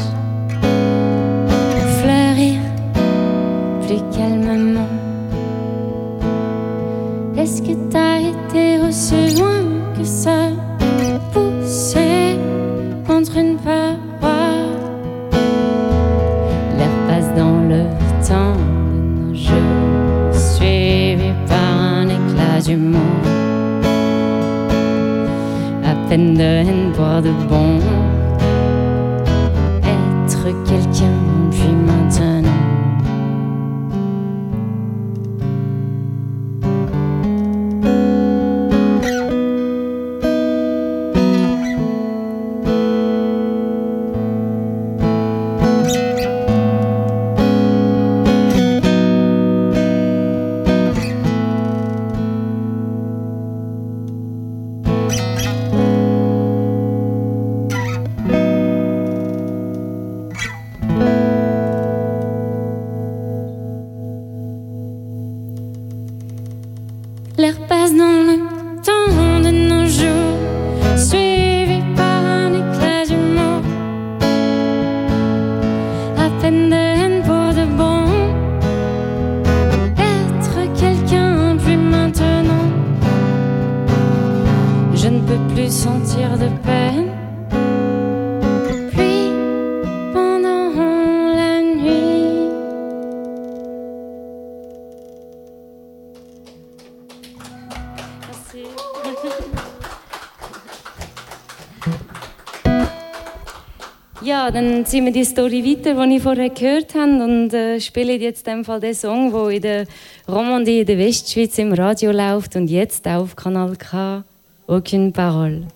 Dann ziehen wir die Story weiter, die ich vorher gehört habe und äh, spielen jetzt in Fall den Song, der in der Romandie, in der Westschweiz im Radio läuft und jetzt auf Kanal K. Aucune Parole.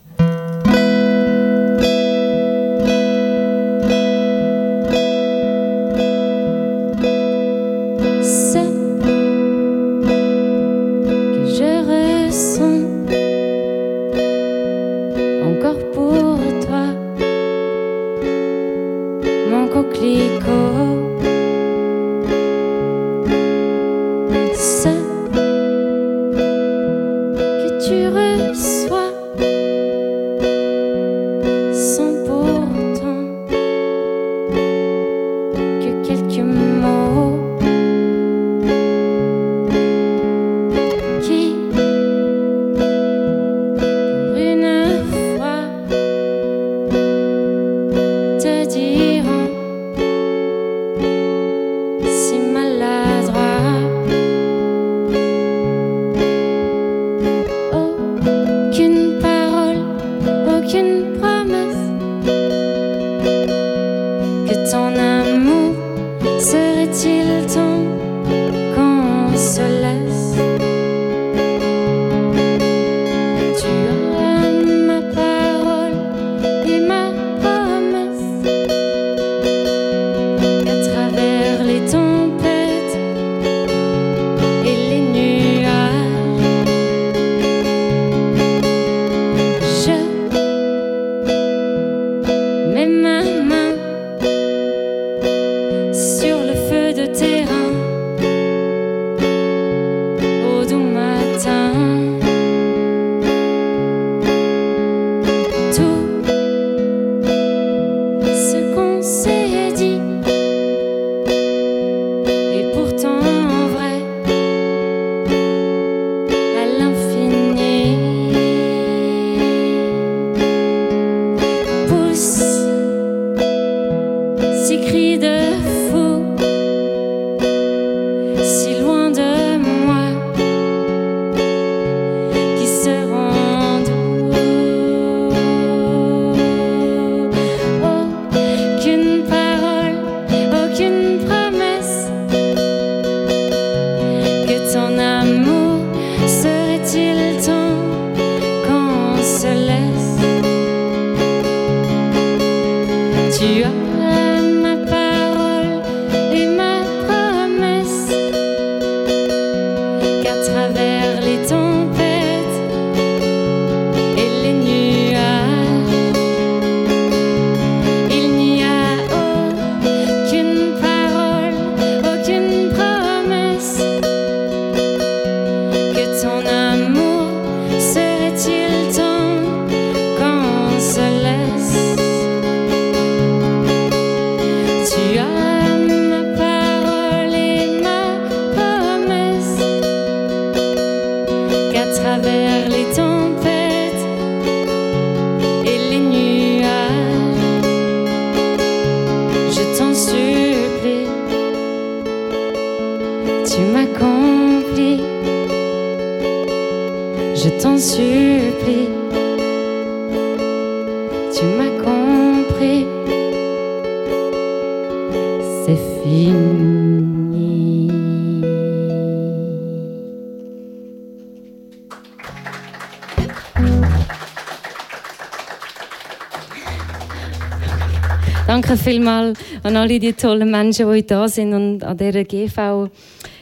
Vielmals an alle die tollen Menschen, die da sind und an dieser GV.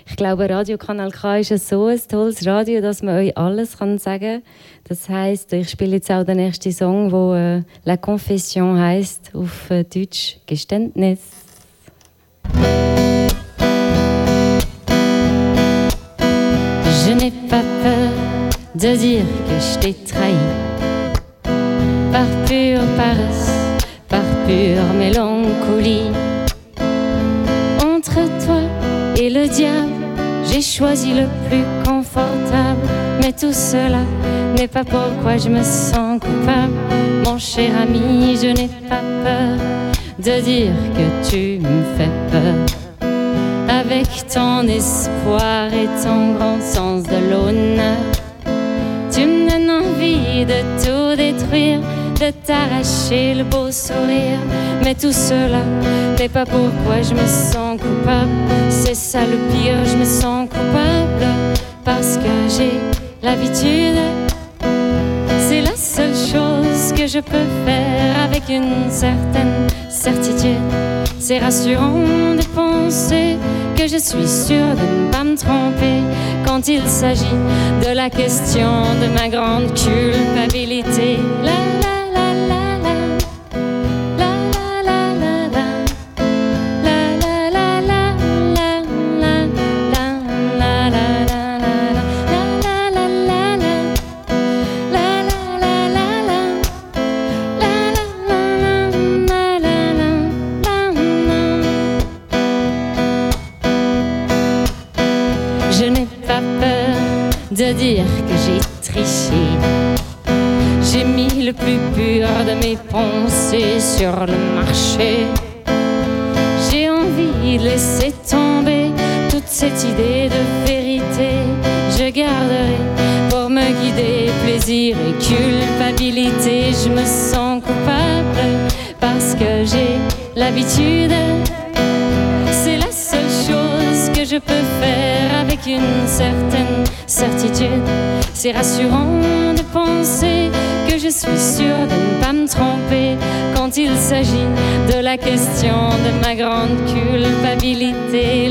Ich glaube, Radiokanal K ist so ein tolles Radio, dass man euch alles kann sagen kann. Das heisst, ich spiele jetzt auch den nächsten Song, der äh, La Confession heisst, auf äh, Deutsch Geständnis. Je n'ai pas peur de dire que je t'ai trahi par pure paresse le plus confortable. Mais tout cela n'est pas pourquoi je me sens coupable. Mon cher ami, je n'ai pas peur de dire que tu me fais peur. Avec ton espoir et ton grand sens de l'honneur, tu me donnes envie de tout détruire de t'arracher le beau sourire. Mais tout cela n'est pas pourquoi je me sens coupable. C'est ça le pire, je me sens coupable parce que j'ai l'habitude. C'est la seule chose que je peux faire avec une certaine certitude. C'est rassurant de penser que je suis sûre de ne pas me tromper quand il s'agit de la question de ma grande culpabilité. C'est rassurant de penser que je suis sûre de ne pas me tromper quand il s'agit de la question de ma grande culpabilité.